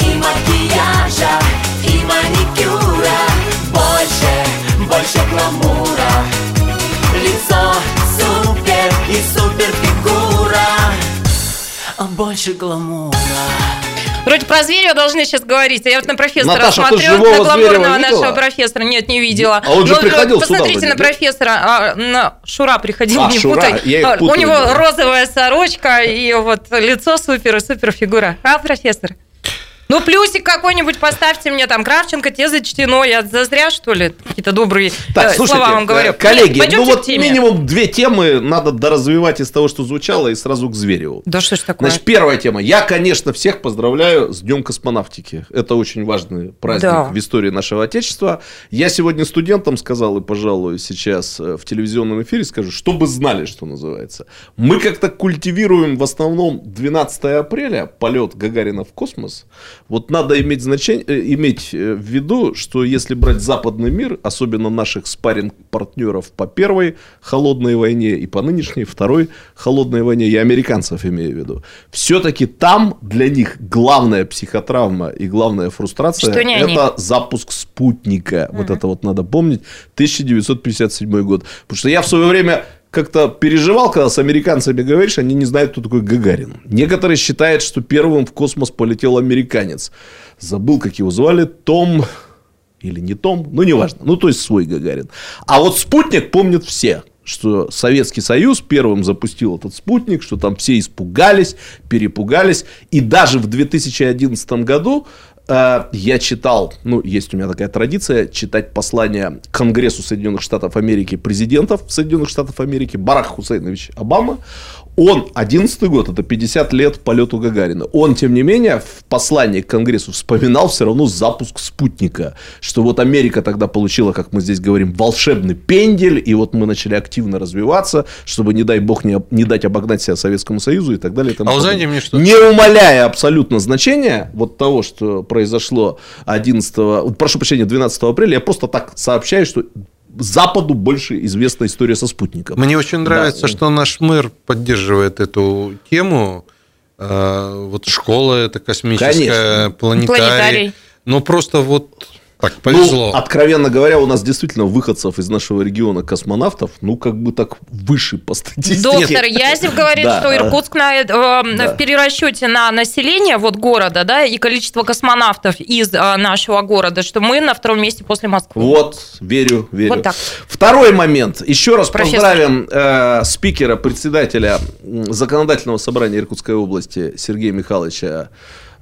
И макияжа, и маникюра Больше, больше гламура больше гламура Вроде про Зверева должны сейчас говорить. а Я вот на профессора Наташа, ты смотрю, живого на гламурного нашего профессора. Нет, не видела. А он же Но, приходил сюда Посмотрите вроде, на профессора. а, на Шура приходил, А, не Шура, путай. я их А, У путаю, него да. розовая сорочка и вот лицо супер и супер фигура. А, профессор? Ну, плюсик какой-нибудь поставьте мне там, Кравченко, те зачтено. Я зазря, что ли, какие-то добрые Так, э, слушайте, слова вам говорю. э, коллеги, Нет, пойдемте ну вот минимум две темы надо доразвивать из того, что звучало, и сразу к Звереву. Да что ж такое? Значит, первая тема. Я, конечно, всех поздравляю с Днем космонавтики. Это очень важный праздник Да. в истории нашего Отечества. Я сегодня студентам сказал, и, пожалуй, сейчас э, в телевизионном эфире скажу, чтобы знали, что называется. Мы как-то культивируем в основном 12 апреля полет Гагарина в космос. Вот надо иметь, значение, э, иметь э, в виду, что если брать западный мир, особенно наших спарринг-партнеров по первой холодной войне и по нынешней второй холодной войне, я американцев имею в виду, все-таки там для них главная психотравма и главная фрустрация не они. это запуск спутника. Вот это вот надо помнить. 1957 год. Потому что я в свое время как-то переживал, когда с американцами говоришь, они не знают, кто такой Гагарин. Некоторые считают, что первым в космос полетел американец. Забыл, как его звали. Том или не Том, ну неважно. Ну, то есть свой Гагарин. А вот спутник помнят все что Советский Союз первым запустил этот спутник, что там все испугались, перепугались. И даже в 2011 году я читал, ну, есть у меня такая традиция, читать послания Конгрессу Соединенных Штатов Америки, президентов Соединенных Штатов Америки, Барак Хусейнович Обама. Он, 11 год, это 50 лет полету Гагарина. Он, тем не менее, в послании к Конгрессу вспоминал все равно запуск спутника. Что вот Америка тогда получила, как мы здесь говорим, волшебный пендель, и вот мы начали активно развиваться, чтобы, не дай бог, не, не дать обогнать себя Советскому Союзу и так далее. и А вы знаете мне что? Не умаляя абсолютно значения вот того, что произошло 11, прошу прощения, 12 апреля, я просто так сообщаю, что Западу больше известна история со спутником. Мне очень нравится, Да. что наш мэр поддерживает эту тему. Э, Вот школа это космическая, Конечно. планетарий. Планетарий. Но просто вот так повезло. Ну, откровенно говоря, у нас действительно выходцев из нашего региона космонавтов, ну, как бы так выше по статистике. Доктор Язев говорит, Да. что Иркутск на, э, Да. в перерасчете на население вот города, да, и количество космонавтов из э, нашего города, что мы на втором месте после Москвы. Вот, верю, верю. Вот так. Второй момент. Еще раз Профессор. поздравим э, спикера, председателя законодательного собрания Иркутской области Сергея Михайловича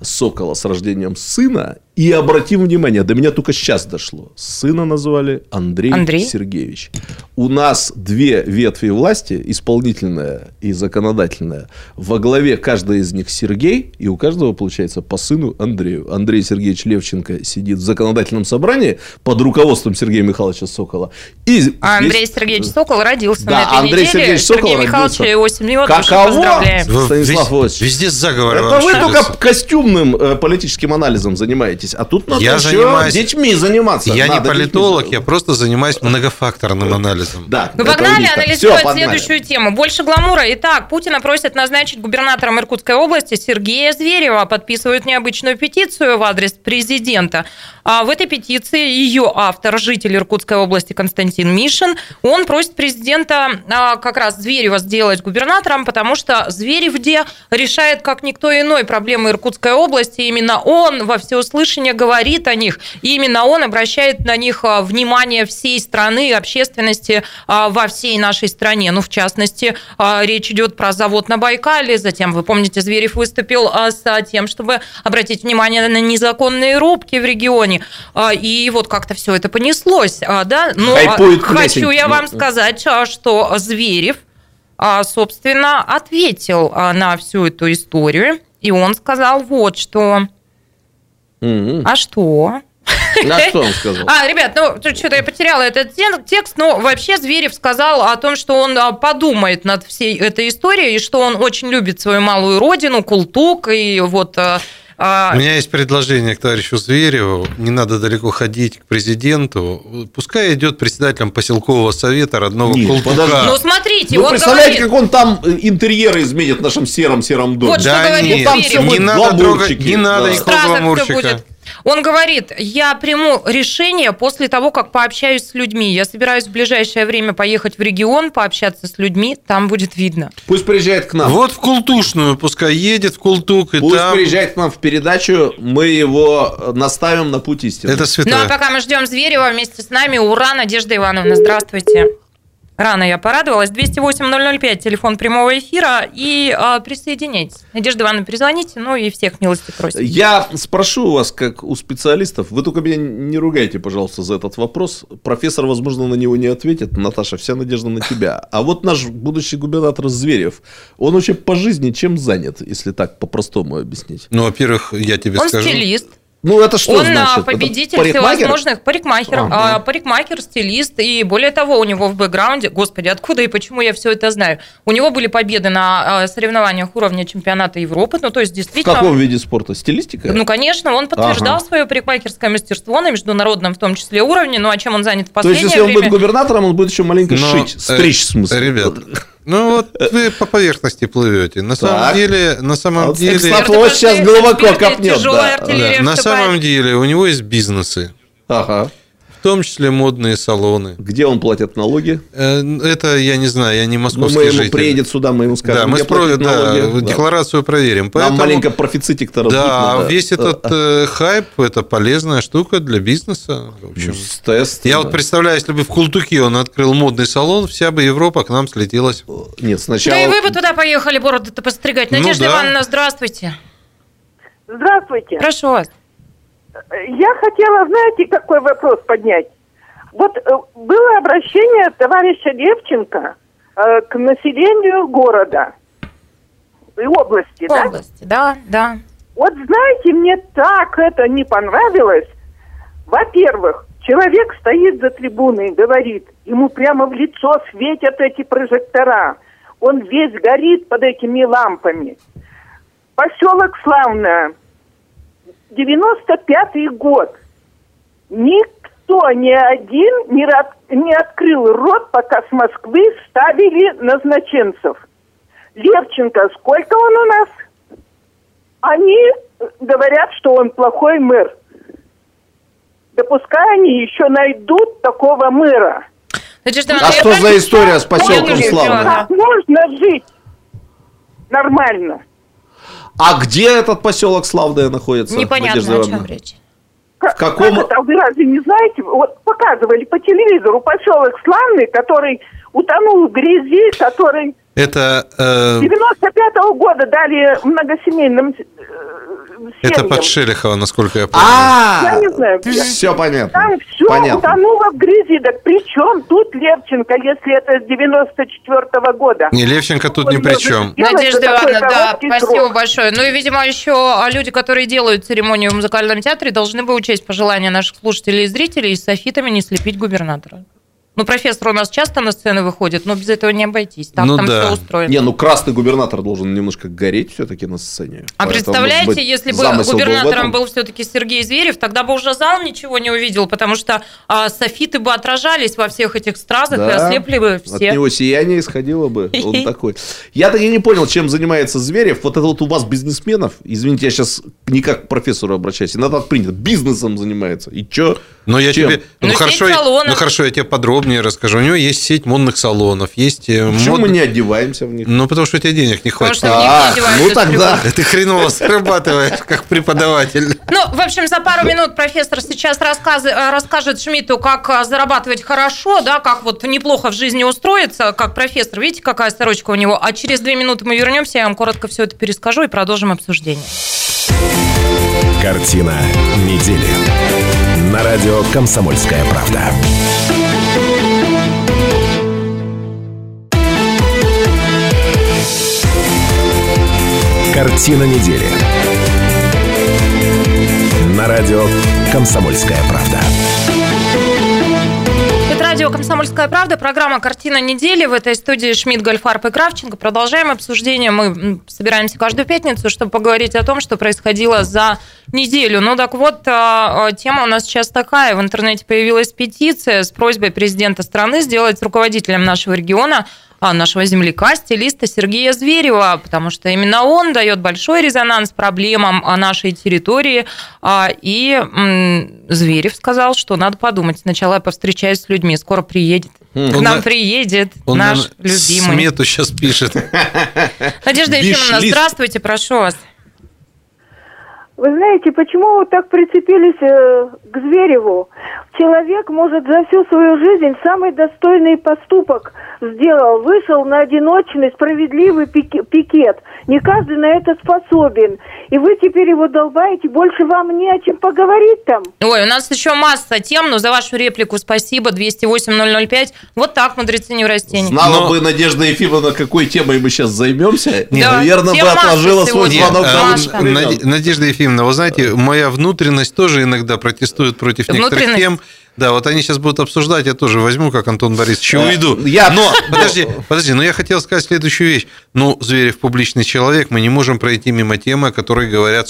Сокола с рождением сына. И обратим внимание, до меня только сейчас дошло. Сына назвали Андрей, Андрей? Сергеевич. У нас две ветви власти, исполнительная и законодательная. Во главе каждой из них Сергей, и у каждого получается по сыну Андрею. Андрей Сергеевич Левченко сидит в законодательном собрании под руководством Сергея Михайловича Сокола. И А здесь- Андрей Сергеевич Сокол родился Да, на этой Андрей неделе. Сергеевич Сокол Сергей Михайлович родился. его семью Каково? Станислав вез- Владимирович. Везде заговор Это вы только костюмным э, политическим анализом занимаетесь, а тут надо Я еще занимаюсь- детьми заниматься. Я не Надо политолог, детьми. я просто занимаюсь многофакторным анализом. Да, Ну, погнали анализировать погнали. следующую тему. Больше гламура. Итак, Путина просят назначить губернатором Иркутской области Сергея Зверева. Подписывают необычную петицию в адрес президента. А в этой петиции ее автор, житель Иркутской области Константин Мишин, он просит президента а, как раз Зверева сделать губернатором, потому что Зверев где решает, как никто иной, проблемы Иркутской области. Именно он во всеуслышание говорит о них. И именно он обращает на них а, внимание всей страны, общественности а, во всей нашей стране. Ну, в частности, а, речь идет про завод на Байкале. Затем, вы помните, Зверев выступил с тем, чтобы обратить внимание на незаконные рубки в регионе. И вот как-то все это понеслось. Да? Но а, Хайпует хочу я вам Ну, сказать, что Зверев, собственно, ответил на всю эту историю. И он сказал вот что. А что? На что он сказал? <laughs> А, ребят, ну, что-то я потеряла этот те- текст, но вообще Зверев сказал о том, что он а, подумает над всей этой историей, и что он очень любит свою малую родину, Култук, и вот... а, У меня есть предложение к товарищу Звереву. Не надо далеко ходить к президенту. Пускай идет председателем поселкового совета родного Нет, Култука. подожди. Ну, смотрите, Вы он представляете, говорит... как он там э, интерьеры изменит в нашем сером-сером доме? Вот что Да говорит нет, там всё не надо трогать, не надо да. никакого будет. Он говорит, я приму решение после того, как пообщаюсь с людьми. Я собираюсь в ближайшее время поехать в регион, пообщаться с людьми, там будет видно. Пусть приезжает к нам. Вот в Култушную, пускай едет в Култук, и Пусть там... приезжает к нам в передачу, мы его э, наставим на путь истины. Это Ну, святое. а пока мы ждем Зверева вместе с нами, ура, Надежда Ивановна, здравствуйте. Рано я порадовалась. 208-005, телефон прямого эфира. И а, присоединяйтесь. Надежда Ивановна, перезвоните. Ну и всех милости просим. Я спрошу у вас, как у специалистов, вы только меня не ругайте, пожалуйста, за этот вопрос. Профессор, возможно, на него не ответит. Наташа, вся надежда на тебя. А вот наш будущий губернатор Зверев, он вообще по жизни чем занят, если так по-простому объяснить? Ну, во-первых, я тебе Он скажу. стилист. Ну, это что он а, значит? Это победитель парикмахер? всевозможных парикмахер, Ага. а, парикмахер, стилист, и более того, у него в бэкграунде, господи, откуда и почему я все это знаю? У него были победы на а, соревнованиях уровня чемпионата Европы, ну то есть В действительно. каком виде спорта? Стилистика? Ну, конечно, он подтверждал Ага. свое парикмахерское мастерство на международном, в том числе, уровне. Ну, а чем он занят в То есть, последнее если он время? будет губернатором, он будет еще маленько Но, шить, э, стричь в смысле. Ребят, ну вот вы по поверхности плывете. На самом Так. деле, на самом Вот деле, сейчас глубоко копнет, да. да, на самом деле у него есть бизнесы, Ага. В том числе модные салоны. Где он платит налоги? Э, Это я не знаю, я не Ну, московский мы ему житель. приедет сюда, мы ему скажем, да, мы спро- да, налоги. Да. декларацию проверим. Нам Поэтому, маленько профицитик-то да, надо. весь этот э, хайп это полезная штука для бизнеса. В общем. Тест. Я вот представляю, если бы в Култуке он открыл модный салон, вся бы Европа к нам слетелась. Нет, сначала... Да и вы бы туда поехали бороду-то постригать. Ну Надежда да. Ивановна, здравствуйте. Здравствуйте. Прошу вас. Я хотела, знаете, какой вопрос поднять? Вот э, было обращение товарища Левченко э, к населению города и области, да? Области, да, да. Вот знаете, мне так это не понравилось. Во-первых, человек стоит за трибуной и говорит, ему прямо в лицо светят эти прожектора. Он весь горит под этими лампами. Поселок Славное, 95-й год. Никто ни один не, рот- не открыл рот, пока с Москвы ставили назначенцев. Левченко, сколько он у нас? Они э, говорят, что он плохой мэр. Да пускай они еще найдут такого мэра. Надежда А что за история с поселком да. Как можно жить нормально? А где этот поселок Славное находится? Непонятно, Надежда о чем речь. В каком- как это, вы разве не знаете? Вот показывали по телевизору поселок Славный, который утонул в грязи, который Это, э, 95-го года дали многосемейным э, это семьям. под Шелехова, насколько я помню. Я не знаю. Все понятно. Там все Понятно. утонуло в грязи. Так при чем тут Левченко, если это с 94-го года? Не, Левченко тут ни при чем. Надежда Ивановна, да, спасибо срок. большое. Ну и, видимо, еще люди, которые делают церемонию в музыкальном театре, должны бы учесть пожелания наших слушателей и зрителей и с софитами не слепить губернатора. Ну, профессор у нас часто на сцены выходит, но без этого не обойтись. Там, Ну там да. все устроено. Не, ну красный губернатор должен немножко гореть все-таки на сцене. А Поэтому, представляете, быть, если бы был губернатором этом? был все-таки Сергей Зверев, тогда бы уже зал ничего не увидел, потому что а, софиты бы отражались во всех этих стразах и Да. ослепли бы От все. него сияние исходило бы. <laughs> Он такой. Я так и не понял, чем занимается Зверев. Вот это вот у вас бизнесменов, извините, я сейчас не как к профессору обращаюсь, иногда так принято, бизнесом занимается. И что? Ну, я тебе... Ну, Ну, хорошо, ну, хорошо, я тебе подробнее расскажу. У него есть сеть модных салонов, есть... э, Почему мод- мы не одеваемся в них? Ну, потому что у тебя денег не Потому хватит. что А, ну тогда. Ты хреново зарабатываешь, как преподаватель. Ну, в общем, за пару минут профессор сейчас э, расскажет Шмидту, как э, зарабатывать хорошо, да, как вот неплохо в жизни устроиться, как профессор. Видите, какая сорочка у него? А через две минуты мы вернемся, я вам коротко все это перескажу и продолжим обсуждение. Картина недели. На радио «Комсомольская правда». Картина недели. На радио «Комсомольская правда». Это радио «Комсомольская правда», программа «Картина недели». В этой студии Шмидт, Гольфарб и Кравченко. Продолжаем обсуждение. Мы собираемся каждую пятницу, чтобы поговорить о том, что происходило за неделю. Ну так вот, а, а, тема у нас сейчас такая. В интернете появилась петиция с просьбой президента страны сделать руководителем нашего региона нашего земляка, стилиста Сергея Зверева, потому что именно он дает большой резонанс проблемам а, нашей территории. А, И Зверев сказал, что надо подумать. Сначала я повстречаюсь с людьми, скоро приедет. К Он нам на- приедет Он наш любимый. Смету сейчас пишет. Надежда Ефимовна, здравствуйте, прошу вас. Вы знаете, почему вы так прицепились э, к Звереву? Человек может за всю свою жизнь самый достойный поступок сделал. Вышел на одиночный справедливый пике- пикет. Не каждый на это способен. И вы теперь его долбаете, больше вам не о чем поговорить там. Ой, у нас еще масса тем, но за вашу реплику спасибо. 208-005. Вот так, мудрецы неврастения. Знала Но- бы Надежда Ефимовна, какой темой мы сейчас займемся, Не, наверное, тем бы отложила свой звонок времен. Наде- Надежда Ефимовна, вы знаете, моя внутренность тоже иногда протестует против некоторых тем. Да, вот они сейчас будут обсуждать, я тоже возьму, как Антон Борисович, и Э, уйду. я- Но, подожди, подожди, но я хотел сказать следующую вещь. Ну, Зверев публичный человек, мы не можем пройти мимо темы, о которой говорят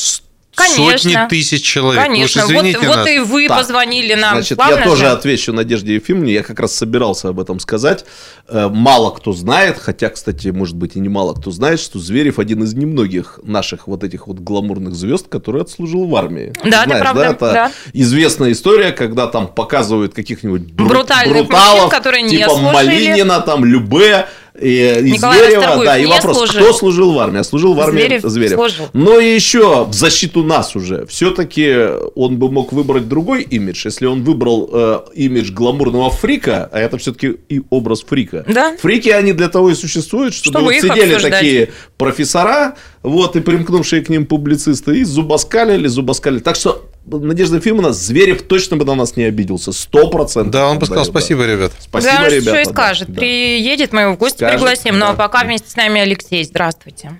Конечно. сотни тысяч человек. Уж Конечно, вот, извините вот нас. и вы Так, позвонили нам. Значит, Славно я тоже же? отвечу Надежде Ефимовне. Я как раз собирался об этом сказать. Э, Мало кто знает, хотя, кстати, может быть, и не мало кто знает, что Зверев один из немногих наших вот этих вот гламурных звезд, который отслужил в армии. Да, это правда, Это да. известная история, когда там показывают каких-нибудь бру- Брутальных бруталов, мужчин, которые не типа служили. Малинина, там Любе, и, и Зверева, да, и вопрос, служил. кто служил в армии? А служил в армии Зверев Зверев. служил. Но еще в защиту нас уже. Все-таки он бы мог выбрать другой имидж. Если он выбрал э, имидж гламурного фрика, а это все-таки и образ фрика. Да. Фрики, они для того и существуют, чтобы, Чтобы вот сидели обсуждать. такие профессора, вот, и примкнувшие к ним публицисты, и зубоскалили, зубоскалили. Так что, Надежда Ефимовна, Зверев точно бы на нас не обиделся. Сто процентов. Да, он бы сказал Да, спасибо, ребят. Спасибо, да, он ребята. что и да, скажет. да. Приедет, мы его в гости Скажет, пригласим. Ну, а да, пока да. вместе с нами Алексей. Здравствуйте.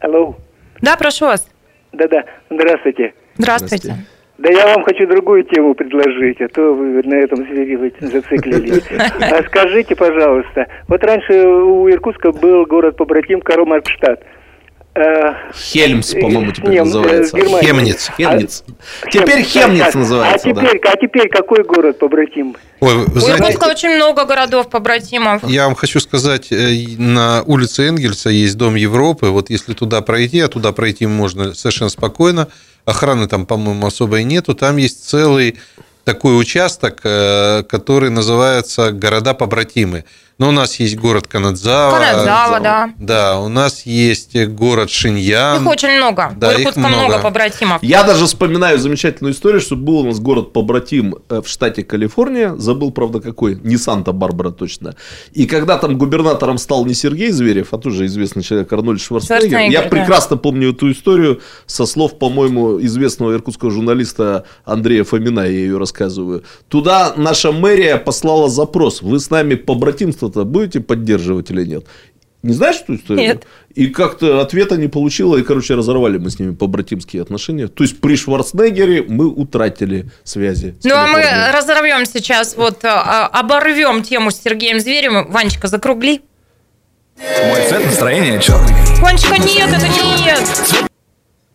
Алло, Да, прошу вас. да-да, здравствуйте. Здравствуйте. Да я вам хочу другую тему предложить, а то вы на этом звере <laughs> зациклились. А скажите, пожалуйста, вот раньше у Иркутска был город побратим Карл-Маркштадт. Э, Хельмс, по-моему, теперь не, э, называется. Германия. Хемниц. Хемниц. А, Теперь Хемниц, а, называется, А да. теперь, а теперь какой город побратим? Ой, вы У знаете, Иркутска очень много городов побратимов. Я вам хочу сказать, э, на улице Энгельса есть Дом Европы. Вот если туда пройти, а туда пройти можно совершенно спокойно, охраны там, по-моему, особой нету. Там есть целый такой участок, э, который называется «Города побратимы». Но у нас есть город Канадзава. Канадзава, да. Да, у нас есть город Шиньян. Их очень много. Да, У их Иркутска много. много побратимов. Я даже вспоминаю замечательную историю, что был у нас город побратим э, в штате Калифорния, забыл, правда, какой, не Санта-Барбара точно. И когда там губернатором стал не Сергей Зверев, а тоже известный человек Арнольд Шварценеггер, Шварценеггер, я да. прекрасно помню эту историю со слов, по-моему, известного иркутского журналиста Андрея Фомина, я ее рассказываю. Туда наша мэрия послала запрос, вы с нами побратимство-то будете поддерживать или нет? Не знаешь эту историю? Нет. И как-то ответа не получила, и, короче, разорвали мы с ними побратимские отношения. То есть при Шварценеггере мы утратили связи. Ну, а мы разорвем сейчас, вот а, оборвем тему с Сергеем Зверевым. Ванечка, закругли. Мой цвет настроения черный. Ванечка, нет, это не нет.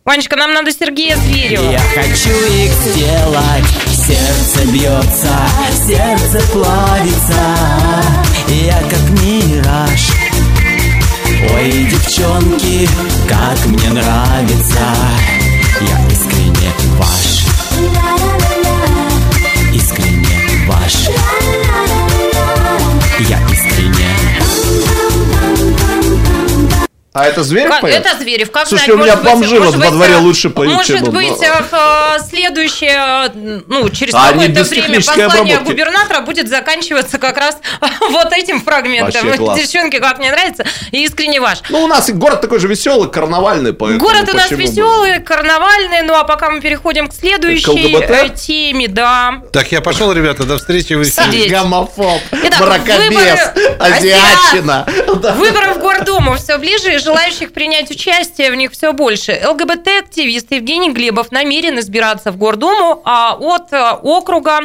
Ванечка, нам надо Сергея Зверева. Я хочу их сделать Сердце бьется, сердце плавится Я как мираж. Ой, девчонки, как мне нравится. Я искренне ваш. Искренне ваш. Я А это Зверев Как- поет? это Зверев. Как Слушай, знать, у меня может быть, бомжи может вот во быть, дворе э, лучше поют, Может чем быть, но- э, следующее, э, ну, через А какое-то время послание обработки. губернатора будет заканчиваться как раз <laughs> вот этим фрагментом. Вообще. Девчонки, как мне нравится, и искренне ваш. Ну, у нас город такой же веселый, карнавальный, поэтому Город у нас почему бы? веселый, карнавальный, ну а пока мы переходим к следующей э, теме, да. Так, я пошел, ребята, до встречи в эфире. Гомофоб, Итак, мракобес, выборы- азиатчина. Да. Выборы в Гордуму все ближе, и желающих принять участие в них все больше. ЛГБТ-активист Евгений Глебов намерен избираться в Гордуму а, от а, округа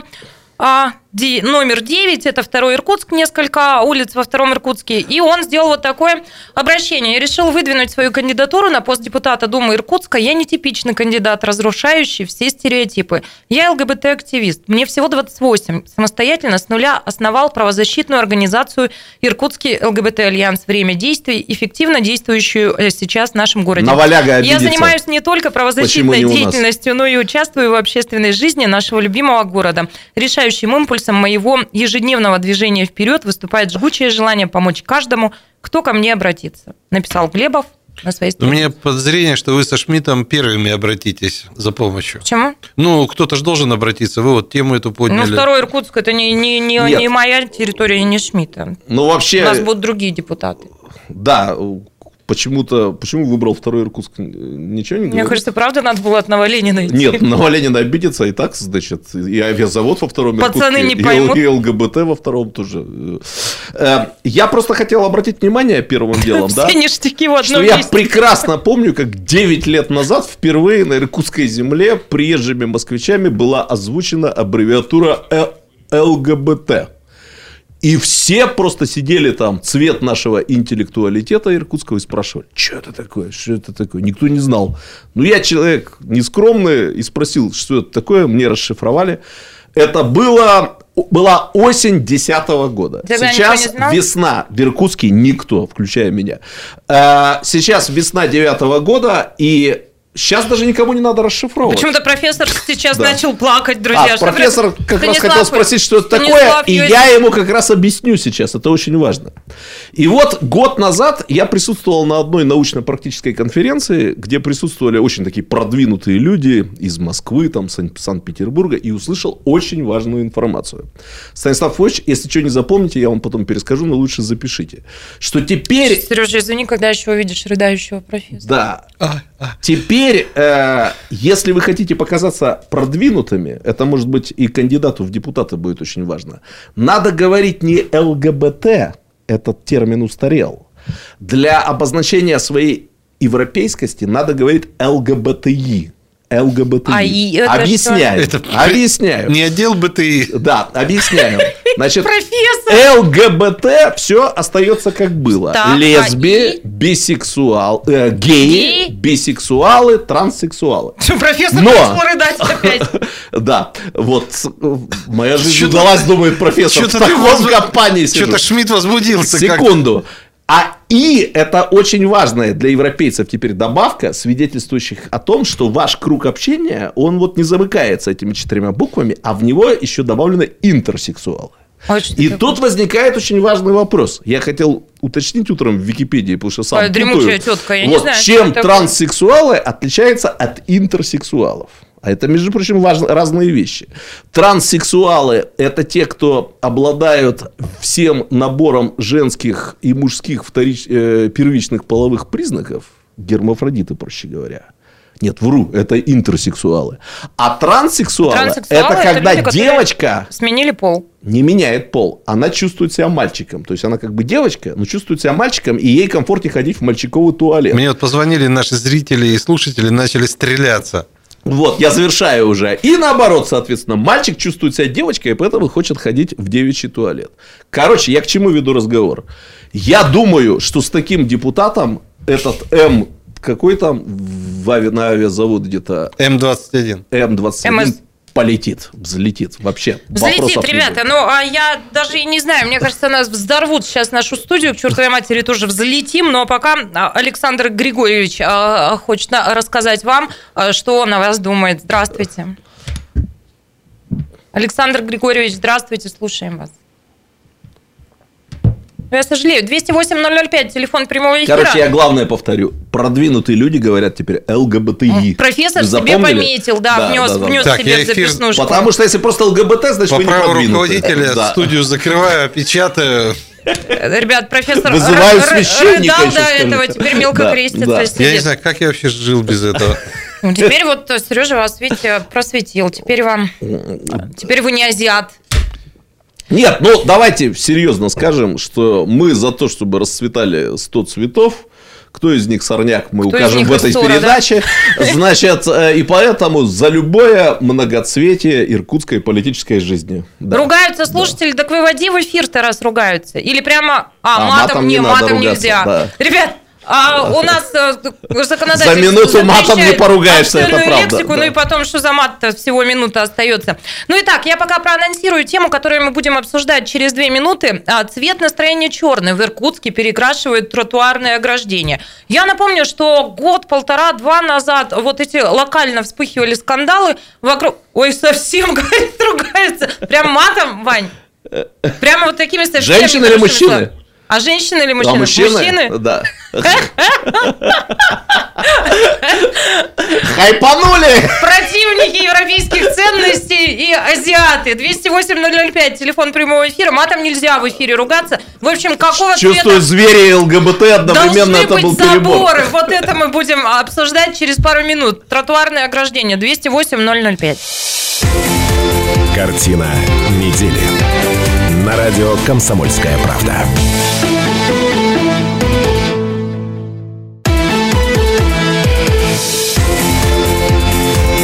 а, номер 9, это второй Иркутск, несколько улиц во втором Иркутске, и он сделал вот такое обращение. Я решил выдвинуть свою кандидатуру на пост депутата Думы Иркутска. Я не типичный кандидат, разрушающий все стереотипы. Я ЛГБТ-активист. Мне всего 28. Самостоятельно с нуля основал правозащитную организацию Иркутский ЛГБТ-альянс «Время действий», эффективно действующую э, сейчас в нашем городе. Наваляга Я занимаюсь не только правозащитной не деятельностью, но и участвую в общественной жизни нашего любимого города. Решающим импульсом моего ежедневного движения вперед выступает жгучее желание помочь каждому, кто ко мне обратится. Написал Глебов на своей У странице. меня подозрение, что вы со Шмидтом первыми обратитесь за помощью. Почему? Ну, кто-то же должен обратиться. Вы вот тему эту Ну, подняли. второй Иркутск это не, не, не, Нет. не моя территория, не Шмидта. Ну, вообще, У нас будут другие депутаты. да, почему-то, почему выбрал второй Иркутск? Ничего не Мне говорит? кажется, правда надо было от Новоленина идти. Нет, Новоленина обидится и так, значит, и авиазавод во втором Пацаны Иркутске, не и поймут. И ЛГБТ во втором тоже. Э, Я просто хотел обратить внимание первым делом, да, <laughs> ништяки в одном что я прекрасно помню, как 9 лет назад впервые на Иркутской земле приезжими москвичами была озвучена аббревиатура Э- ЛГБТ. И все просто сидели там, цвет нашего интеллектуалитета иркутского, и спрашивали, что это такое, что это такое. Никто не знал. Ну, я человек нескромный и спросил, что это такое, мне расшифровали. Это было, была осень 2010 года. Тогда Сейчас весна в Иркутске, никто, включая меня. Э, Сейчас весна 9 года, и сейчас даже никому не надо расшифровывать. Почему-то профессор сейчас Да. начал плакать, друзья. А, профессор происходит? как раз хотел спросить, что это такое, и я ему как раз объясню сейчас, это очень важно. И вот год назад я присутствовал на одной научно-практической конференции, где присутствовали очень такие продвинутые люди из Москвы, там, Сан- Санкт-Петербурга, и услышал очень важную информацию. Станислав Ильич, если что не запомните, я вам потом перескажу, но лучше запишите. Что теперь Сережа, извини, когда еще увидишь рыдающего профессора. да. Теперь, э, если вы хотите показаться продвинутыми, это может быть и кандидату в депутаты будет очень важно, надо говорить не ЛГБТ, этот термин устарел. Для обозначения своей европейскости надо говорить ЛГБТИ. ЛГБТИ. А и это Объясняю. что? Это объясняю. Не отдел БТИ. Да, объясняю. Значит, Профессор! ЛГБТ все остается как было. Так, а Лесби, и? бисексуал, э, геи, Геи? бисексуалы, транссексуалы. Что, профессор Но- рыдать опять? <laughs> Да, вот моя жизнь удалась, думает профессор. В Чё-то ты таком возбу- компании. Что-то Шмидт возбудился. Секунду. А и это очень важная для европейцев теперь добавка, свидетельствующих о том, что ваш круг общения, он вот не замыкается этими четырьмя буквами, а в него еще добавлены интерсексуалы. Что И тут возникает очень важный вопрос. Я хотел уточнить утром в Википедии, потому что сам Ой, путаю. тетка, я не Вот знаю, что чем транссексуалы отличаются от интерсексуалов. А это, между прочим, важно, разные вещи. Транссексуалы – это те, кто обладают всем набором женских и мужских вторич- э, первичных половых признаков, гермафродиты, проще говоря. Нет, вру, это интерсексуалы. А транссексуалы, Транссексуалы это когда люди, девочка Сменили пол. не меняет пол. Она чувствует себя мальчиком. То есть она как бы девочка, но чувствует себя мальчиком, и ей комфортнее ходить в мальчиковый туалет. Мне вот позвонили наши зрители и слушатели, начали стреляться. Вот, я завершаю уже. И наоборот, соответственно, мальчик чувствует себя девочкой, и поэтому хочет ходить в девичий туалет. Короче, я к чему веду разговор? Я думаю, что с таким депутатом этот М какой там в ави- на авиазавод где-то М21. М21 МС. Полетит, взлетит вообще. Взлетит, Вопросов ребята. Ну, а я даже и не знаю. Мне кажется, нас взорвут сейчас нашу студию. К чертовой матери тоже взлетим. Но пока а, Александр Григорьевич а, хочет на- рассказать вам, а, что он о вас думает. Здравствуйте. Александр Григорьевич, здравствуйте. Слушаем вас. Ну, Я сожалею. 208-005, телефон прямого эфира. Короче, я главное повторю. Продвинутые люди говорят теперь ЛГБТИ. Профессор Вы себе запомнили? пометил, да, внес, внес Так, себе в эфир- записнушку. Потому что если просто ЛГБТ, значит По вы не праву продвинутые. руководителя Да. студию закрываю, опечатаю. Ребят, профессор Вызываю священника рыдал до скажите. этого, теперь мелко Да, крестится, да. Я не знаю, как я вообще жил без этого. <laughs> Ну, Теперь вот Сережа вас, видите, просветил. Теперь вам... Теперь вы не азиат. Нет, ну давайте серьезно скажем, что мы за то, чтобы расцветали 100 цветов. Кто из них сорняк, мы Кто укажем в этой Истора, да? передаче. Значит, э, и поэтому за любое многоцветие иркутской политической жизни. Да. Ругаются слушатели, так выводи в эфир-то раз ругаются. Или прямо, а, А, матом, матом не, матом нельзя. да. Ребят, а у нас э, законодательство За минуту матом не поругаешься, это правда, лексику, да. ну и потом, что за мат-то всего минута остается. Ну и так, я пока проанонсирую тему, которую мы будем обсуждать через две минуты. А, Цвет настроения черный в Иркутске перекрашивает тротуарные ограждения. Я напомню, что год, полтора, два назад вот эти локально вспыхивали скандалы вокруг... Ой, совсем, <laughs> говорит, ругается. Прям матом, Вань. Прямо вот такими совсем Женщины или мужчины? А женщины или мужчины? А мужчины? Мужчины? Да. <laughs> Хайпанули! Противники европейских ценностей и азиаты. 208-005, телефон прямого эфира. Матом нельзя в эфире ругаться. В общем, какого Чувствую, цвета звери и ЛГБТ одновременно это был перебор. заборы? Вот это мы будем обсуждать через пару минут. Тротуарное ограждение 208-005. Картина недели. На радио «Комсомольская правда».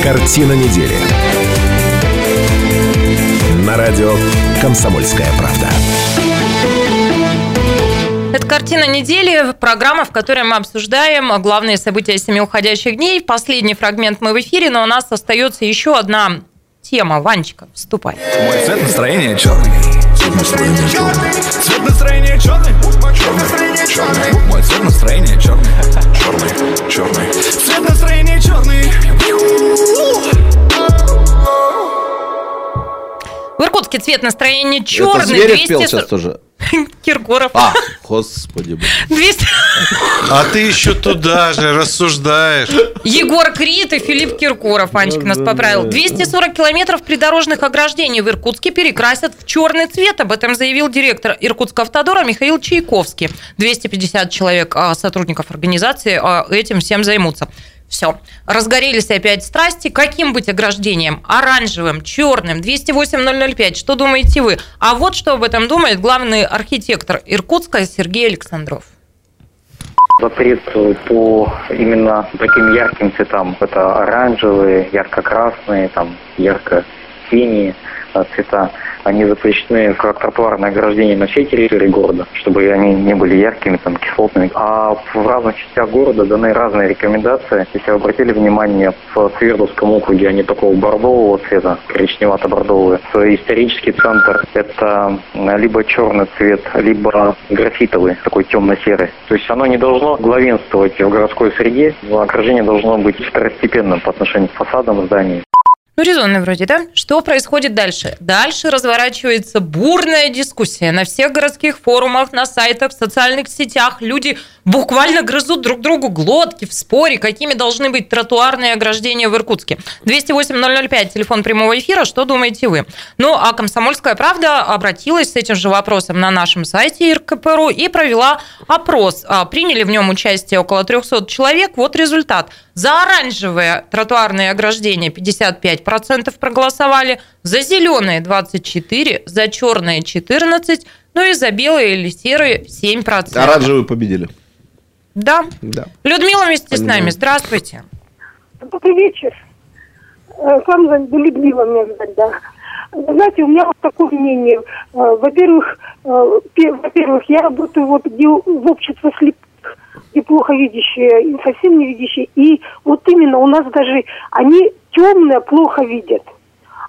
Картина недели. На радио «Комсомольская правда». Это картина недели, программа, в которой мы обсуждаем главные события семи уходящих дней. Последний фрагмент мы в эфире, но у нас остается еще одна тема. Ванечка, вступай. Мой цвет настроения черный. Цвет настроения черный. Цвет настроения черный. Черный. Черный. Мой цвет настроения черный. Черный. Черный. Цвет настроения черный. В Иркутске цвет настроения черный. Это Зверев пел 200 сейчас тоже. <laughs> Киркоров. А, господи. боже. 200... А ты еще туда же рассуждаешь. Егор Крид и Филипп Киркоров, Анечка нас поправил. 240 километров придорожных ограждений в Иркутске перекрасят в черный цвет. Об этом заявил директор Иркутского автодора Михаил Чайковский. 250 человек а, сотрудников организации а, этим всем займутся. Все. Разгорелись опять страсти. Каким быть ограждением? Оранжевым, черным, 208-005. Что думаете вы? А вот что об этом думает главный архитектор Иркутска Сергей Александров. Запрет по именно таким ярким цветам. Это оранжевые, ярко-красные, там, ярко-синие э, цвета. Они запрещены как тротуарное ограждение на всей территории города, чтобы они не были яркими, там, кислотными. А в разных частях города даны разные рекомендации. Если вы обратили внимание, в Свердловском округе они такого бордового цвета, коричневато-бордовые. Исторический центр – это либо черный цвет, либо графитовый, такой темно-серый. То есть оно не должно главенствовать в городской среде, но ограждение должно быть второстепенным по отношению к фасадам зданий. Ну, резонный вроде, да? Что происходит дальше? Дальше разворачивается бурная дискуссия на всех городских форумах, на сайтах, в социальных сетях. Люди буквально грызут друг другу глотки в споре, какими должны быть тротуарные ограждения в Иркутске. 208-005, телефон прямого эфира. Что думаете вы? Ну, а «Комсомольская правда» обратилась с этим же вопросом на нашем сайте РКПРУ и провела опрос. А, Приняли в нем участие около 300 человек. Вот результат. За оранжевые тротуарные ограждения 55% проголосовали, за зеленые 24%, за черные 14%, ну и за белые или серые 7%. Оранжевые победили. Да. Да. Людмила вместе с Понимаю. нами. Здравствуйте. Добрый вечер. Э, Сам зовут Людмила меня звать, да. Знаете, у меня вот такое мнение. Э, Во-первых, э, пе- во-первых, я работаю вот где в обществе слепых и плохо видящие, и совсем не видящие. И вот именно у нас даже они темные плохо видят.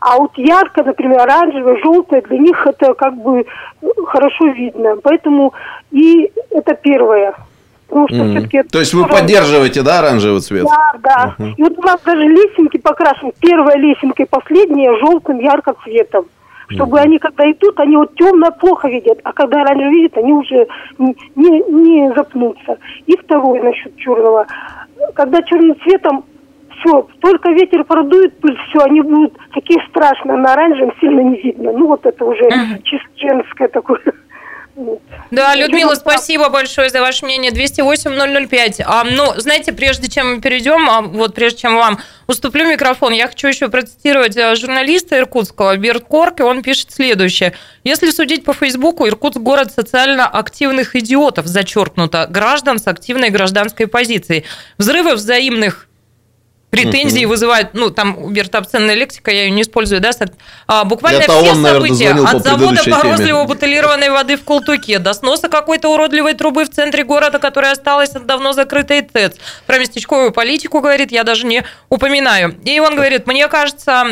А вот ярко, например, оранжевое, желтое, для них это как бы э, хорошо видно. Поэтому и это первое. Потому что Мгм. все-таки... То есть вы поддерживаете, да, оранжевый цвет? да, да. Мгм. И вот у нас даже лесенки покрашены. Первая лесенка и последняя желтым ярко цветом. Чтобы они, когда идут, они вот темно плохо видят, а когда оранжевый видят, они уже не, не, не запнутся. И второе насчет черного. Когда черным цветом все, только ветер продует пыль, все, они будут такие страшные, на оранжевом сильно не видно. Ну вот это уже чисто женское такое. Вот. Да, Людмила, спасибо большое за ваше мнение. 208-005. А, ну, знаете, прежде чем мы перейдем, а, вот прежде чем вам уступлю микрофон, я хочу еще процитировать а, журналиста иркутского Берт Корк, и он пишет следующее. Если судить по Фейсбуку, Иркутск – город социально активных идиотов, зачеркнуто, граждан с активной гражданской позицией. Взрывы взаимных претензии Мгм. вызывают, ну, там у Берта обсценная лексика, я ее не использую, да, а, буквально Это все он, наверное, события, по от завода предыдущей по теме. розливу бутылированной воды в Култуке, до сноса какой-то уродливой трубы в центре города, которая осталась от давно закрытой ТЭЦ. Про местечковую политику, говорит, я даже не упоминаю. И он говорит, мне кажется,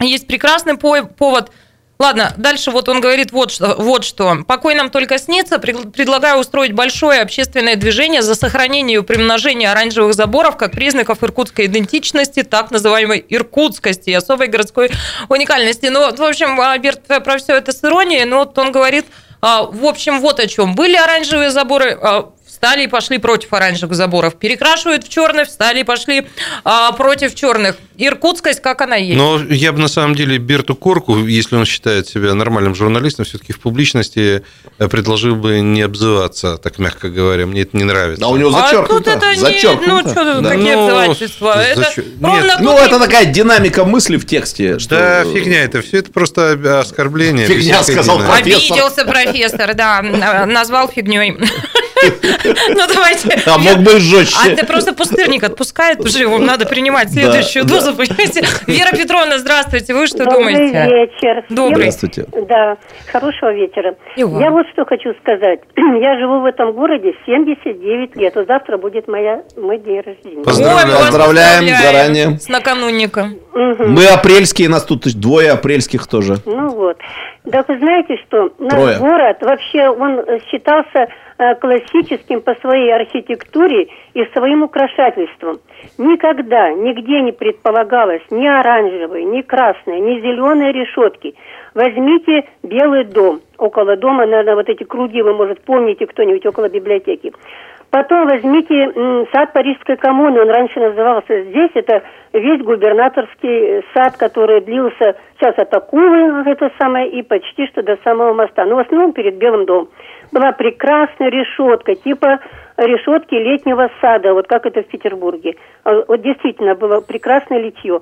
есть прекрасный по- повод Ладно, дальше вот он говорит вот что. Вот что. Покой нам только снится. Пред- Предлагаю устроить большое общественное движение за сохранение и примножение оранжевых заборов как признаков иркутской идентичности, так называемой иркутскости и особой городской уникальности. Ну, в общем, Альберт про все это с иронией, но вот он говорит, а, в общем, вот о чем. Были оранжевые заборы, а, встали и пошли против оранжевых заборов. Перекрашивают в черный, встали и пошли а, против черных. Иркутскость, как она есть. Но я бы на самом деле Берту Корку, если он считает себя нормальным журналистом, все-таки в публичности э, предложил бы не обзываться, так мягко говоря. Мне это не нравится. А у него А зачеркнуто. тут это не, зачеркнуто. ну что, Да. какие Ну, обзывательства? Это зачем- ровно Нет. Ну, это такая динамика мысли в тексте. Что... Да, фигня это. Все это просто оскорбление. Фигня, сказал профессор. Обиделся профессор, да, назвал фигней. <laughs> Ну давайте. А мог бы жестче. А ты просто пустырник отпускает уже, вам надо принимать следующую дозу, понимаете? Вера Петровна, здравствуйте, вы что Добрый думаете? вечер. Добрый. Здравствуйте. Да, хорошего вечера. Я вот что хочу сказать. <clears throat> Я живу в этом городе 79 лет. Вот завтра будет моя, мой день рождения. Поздравляем заранее. С. Мгм. Мы апрельские, нас тут двое апрельских тоже. Ну вот. Да вы знаете, что наш Трое. город вообще он э, считался э, классическим по своей архитектуре и своим украшательством. Никогда, нигде не предполагалось ни оранжевые, ни красные, ни зеленые решетки. Возьмите Белый дом. Около дома, наверное, вот эти круги вы, может, помните кто-нибудь около библиотеки. Потом возьмите сад Парижской коммуны, он раньше назывался здесь, это весь губернаторский э, сад, который длился сейчас от Акулы, это самое, и почти что до самого моста. Но в основном перед Белым домом. Была прекрасная решетка, типа решетки летнего сада, вот как это в Петербурге. А Вот действительно было прекрасное литье.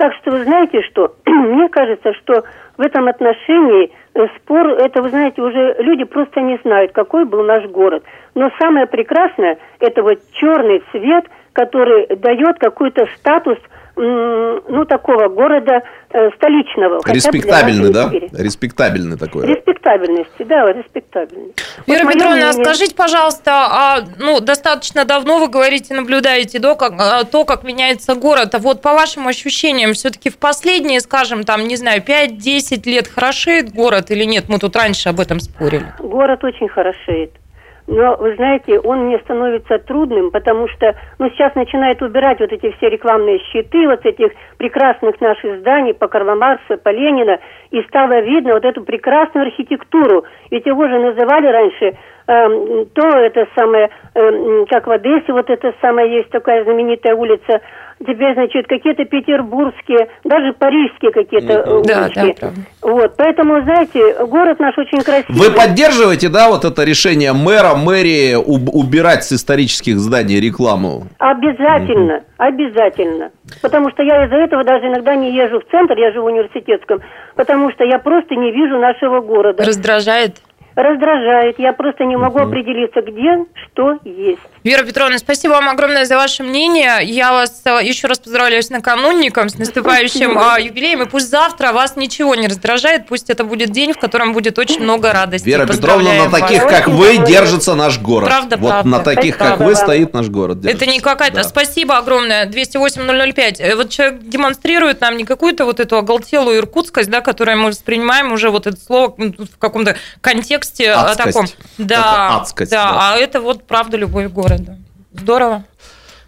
Так что вы знаете что? <clears throat> Мне кажется, что в этом отношении э, спор, это, вы знаете, уже люди просто не знают, какой был наш город. Но самое прекрасное, это вот черный цвет, который дает какой-то статус, ну, такого города э, столичного. хотя бы для Респектабельный, да? Респектабельный такой. Респектабельности, да, вот респектабельность. Вера Вот Петровна, а мнение. скажите, пожалуйста, а, ну, достаточно давно вы говорите, наблюдаете да, как, а, то, как меняется город. А вот по вашим ощущениям, все-таки в последние, скажем, там, не знаю, 5-10 лет хорошеет город или нет? Мы тут раньше об этом спорили. Город очень хорошеет. Но, вы знаете, он мне становится трудным, потому что, ну, сейчас начинает убирать вот эти все рекламные щиты, вот этих прекрасных наших зданий по Карла Маркса, по Ленина, и стало видно вот эту прекрасную архитектуру. Ведь его же называли раньше эм, то это самое, эм, как в Одессе, вот это самое, есть такая знаменитая улица, теперь, значит, какие-то петербургские, даже парижские какие-то э, Да, улочки. да, правда. Вот, поэтому, знаете, город наш очень красивый. Вы поддерживаете, да, вот это решение мэра, мэрии уб- убирать с исторических зданий рекламу? Обязательно, обязательно. Потому что я из-за этого даже иногда не езжу в центр, я живу в университетском, потому что я просто не вижу нашего города. Раздражает? Раздражает. Я просто не могу определиться, где что есть. Вера Петровна, спасибо вам огромное за ваше мнение. Я вас э, еще раз поздравляю с наканунником, с наступающим Спасибо. а, юбилеем. И пусть завтра вас ничего не раздражает, пусть это будет день, в котором будет очень много радости. Вера Петровна, на таких, вас. как вы, держится наш город. Правда, вот правда. на таких, как Правда, вы, правда. стоит наш город. Это держится. не какая-то. Да. Спасибо огромное. 208-005. Э, Вот человек демонстрирует нам не какую-то вот эту оголтелую иркутскость, да, которую мы воспринимаем уже вот это слово в каком-то контексте э, Адскость. таком. Да, Это адскость, да, да. а это вот правда любовь города. Здорово.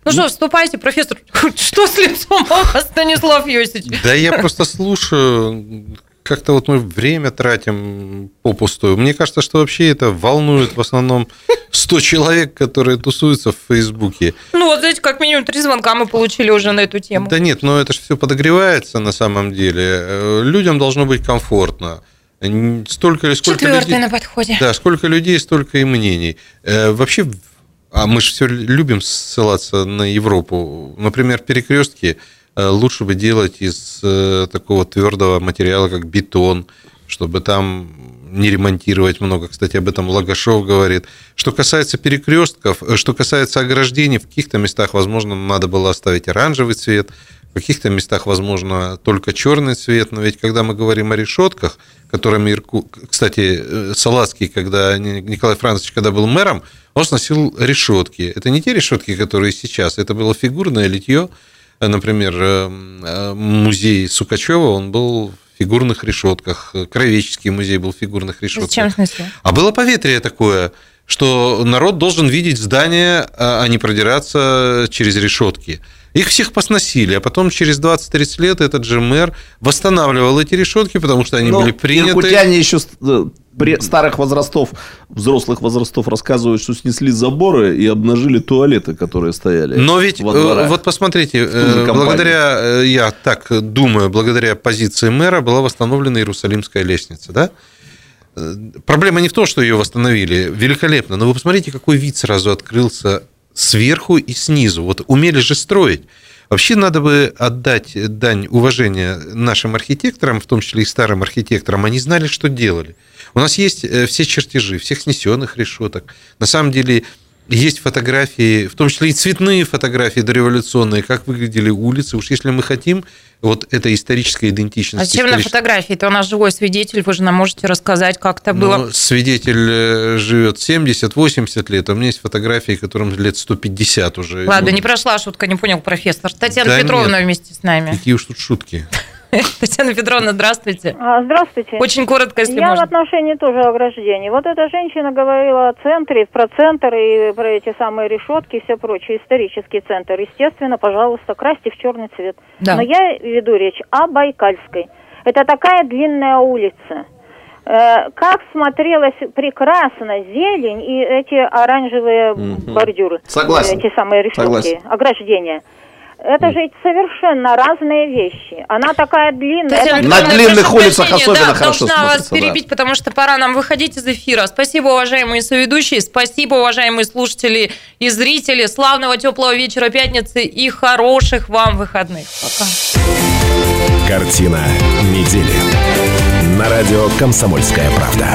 Ну что, вступайте, профессор. <laughs> Что с лицом вас, Станислав Йосич? Да я просто слушаю, как-то вот мы время тратим попусту. Мне кажется, что вообще это волнует в основном 100 человек, которые тусуются в Фейсбуке. Ну вот, знаете, как минимум три звонка мы получили уже на эту тему. Да нет, но это же все подогревается на самом деле. Э, Людям должно быть комфортно. Столько ли, сколько Четвертый людей... на подходе. Да, сколько людей, столько и мнений. Э, Вообще, а мы же все любим ссылаться на Европу. Например, перекрестки э, лучше бы делать из э, такого твердого материала, как бетон, чтобы там не ремонтировать много. Кстати, об этом Лагашов говорит. Что касается перекрестков, э, что касается ограждений, в каких-то местах, возможно, надо было оставить оранжевый цвет, в каких-то местах, возможно, только черный цвет. Но ведь когда мы говорим о решетках, которыми Ирку... Кстати, э, Салацкий, когда Ни- Николай Францович, когда был мэром, он сносил решетки. Это не те решетки, которые сейчас, это было фигурное литье. Э, Например, э, музей Сукачева, он был в фигурных решетках. Кровеческий музей был в фигурных решетках. Зачем? А было поветрие такое, что народ должен видеть здание, а а не продираться через решетки. Их всех посносили, а потом через 20-30 лет этот же мэр восстанавливал эти решетки, потому что они Ну, были приняты. Иркутяне еще э, старых возрастов, взрослых возрастов рассказывают, что снесли заборы и обнажили туалеты, которые стояли. Но ведь, во э, дворах. вот посмотрите, э, благодаря, я так думаю, благодаря позиции мэра была восстановлена Иерусалимская лестница, да? Проблема не в том, что ее восстановили, великолепно, но вы посмотрите, какой вид сразу открылся сверху и снизу. Вот умели же строить. Вообще надо бы отдать дань уважения нашим архитекторам, в том числе и старым архитекторам. Они знали, что делали. У нас есть э, все чертежи, всех снесенных решеток. На самом деле есть фотографии, в том числе и цветные фотографии дореволюционные, как выглядели улицы. Уж если мы хотим вот этой исторической идентичности. А зачем на фотографии? Это у нас живой свидетель, вы же нам можете рассказать, как это было. Ну, свидетель э, живет 70-80 лет, а у меня есть фотографии, которым лет 150 уже. Ладно, Ну, не прошла шутка, не понял профессор. Татьяна Да Петровна нет. вместе с нами. Какие уж тут шутки. <laughs> Татьяна Петровна, здравствуйте. А, Здравствуйте. Очень коротко, если Я можно. в отношении тоже ограждений. Вот эта женщина говорила о центре, про центр и про эти самые решетки и все прочее, исторический центр. Естественно, пожалуйста, красьте в черный цвет. Да. Но я веду речь о Байкальской. Это такая длинная улица. Э, Как смотрелась прекрасно зелень и эти оранжевые Мгм. бордюры. Согласен. Эти самые решетки, Согласен. ограждения. Это же совершенно разные вещи. Она такая длинная. Татьяна это- На длинных улицах особенно да, хорошо должна вас смотрится, да. перебить, потому что пора нам выходить из эфира. Спасибо, уважаемые соведущие, спасибо, уважаемые слушатели и зрители. Славного теплого вечера пятницы и хороших вам выходных. Пока. Картина недели. На радио «Комсомольская правда».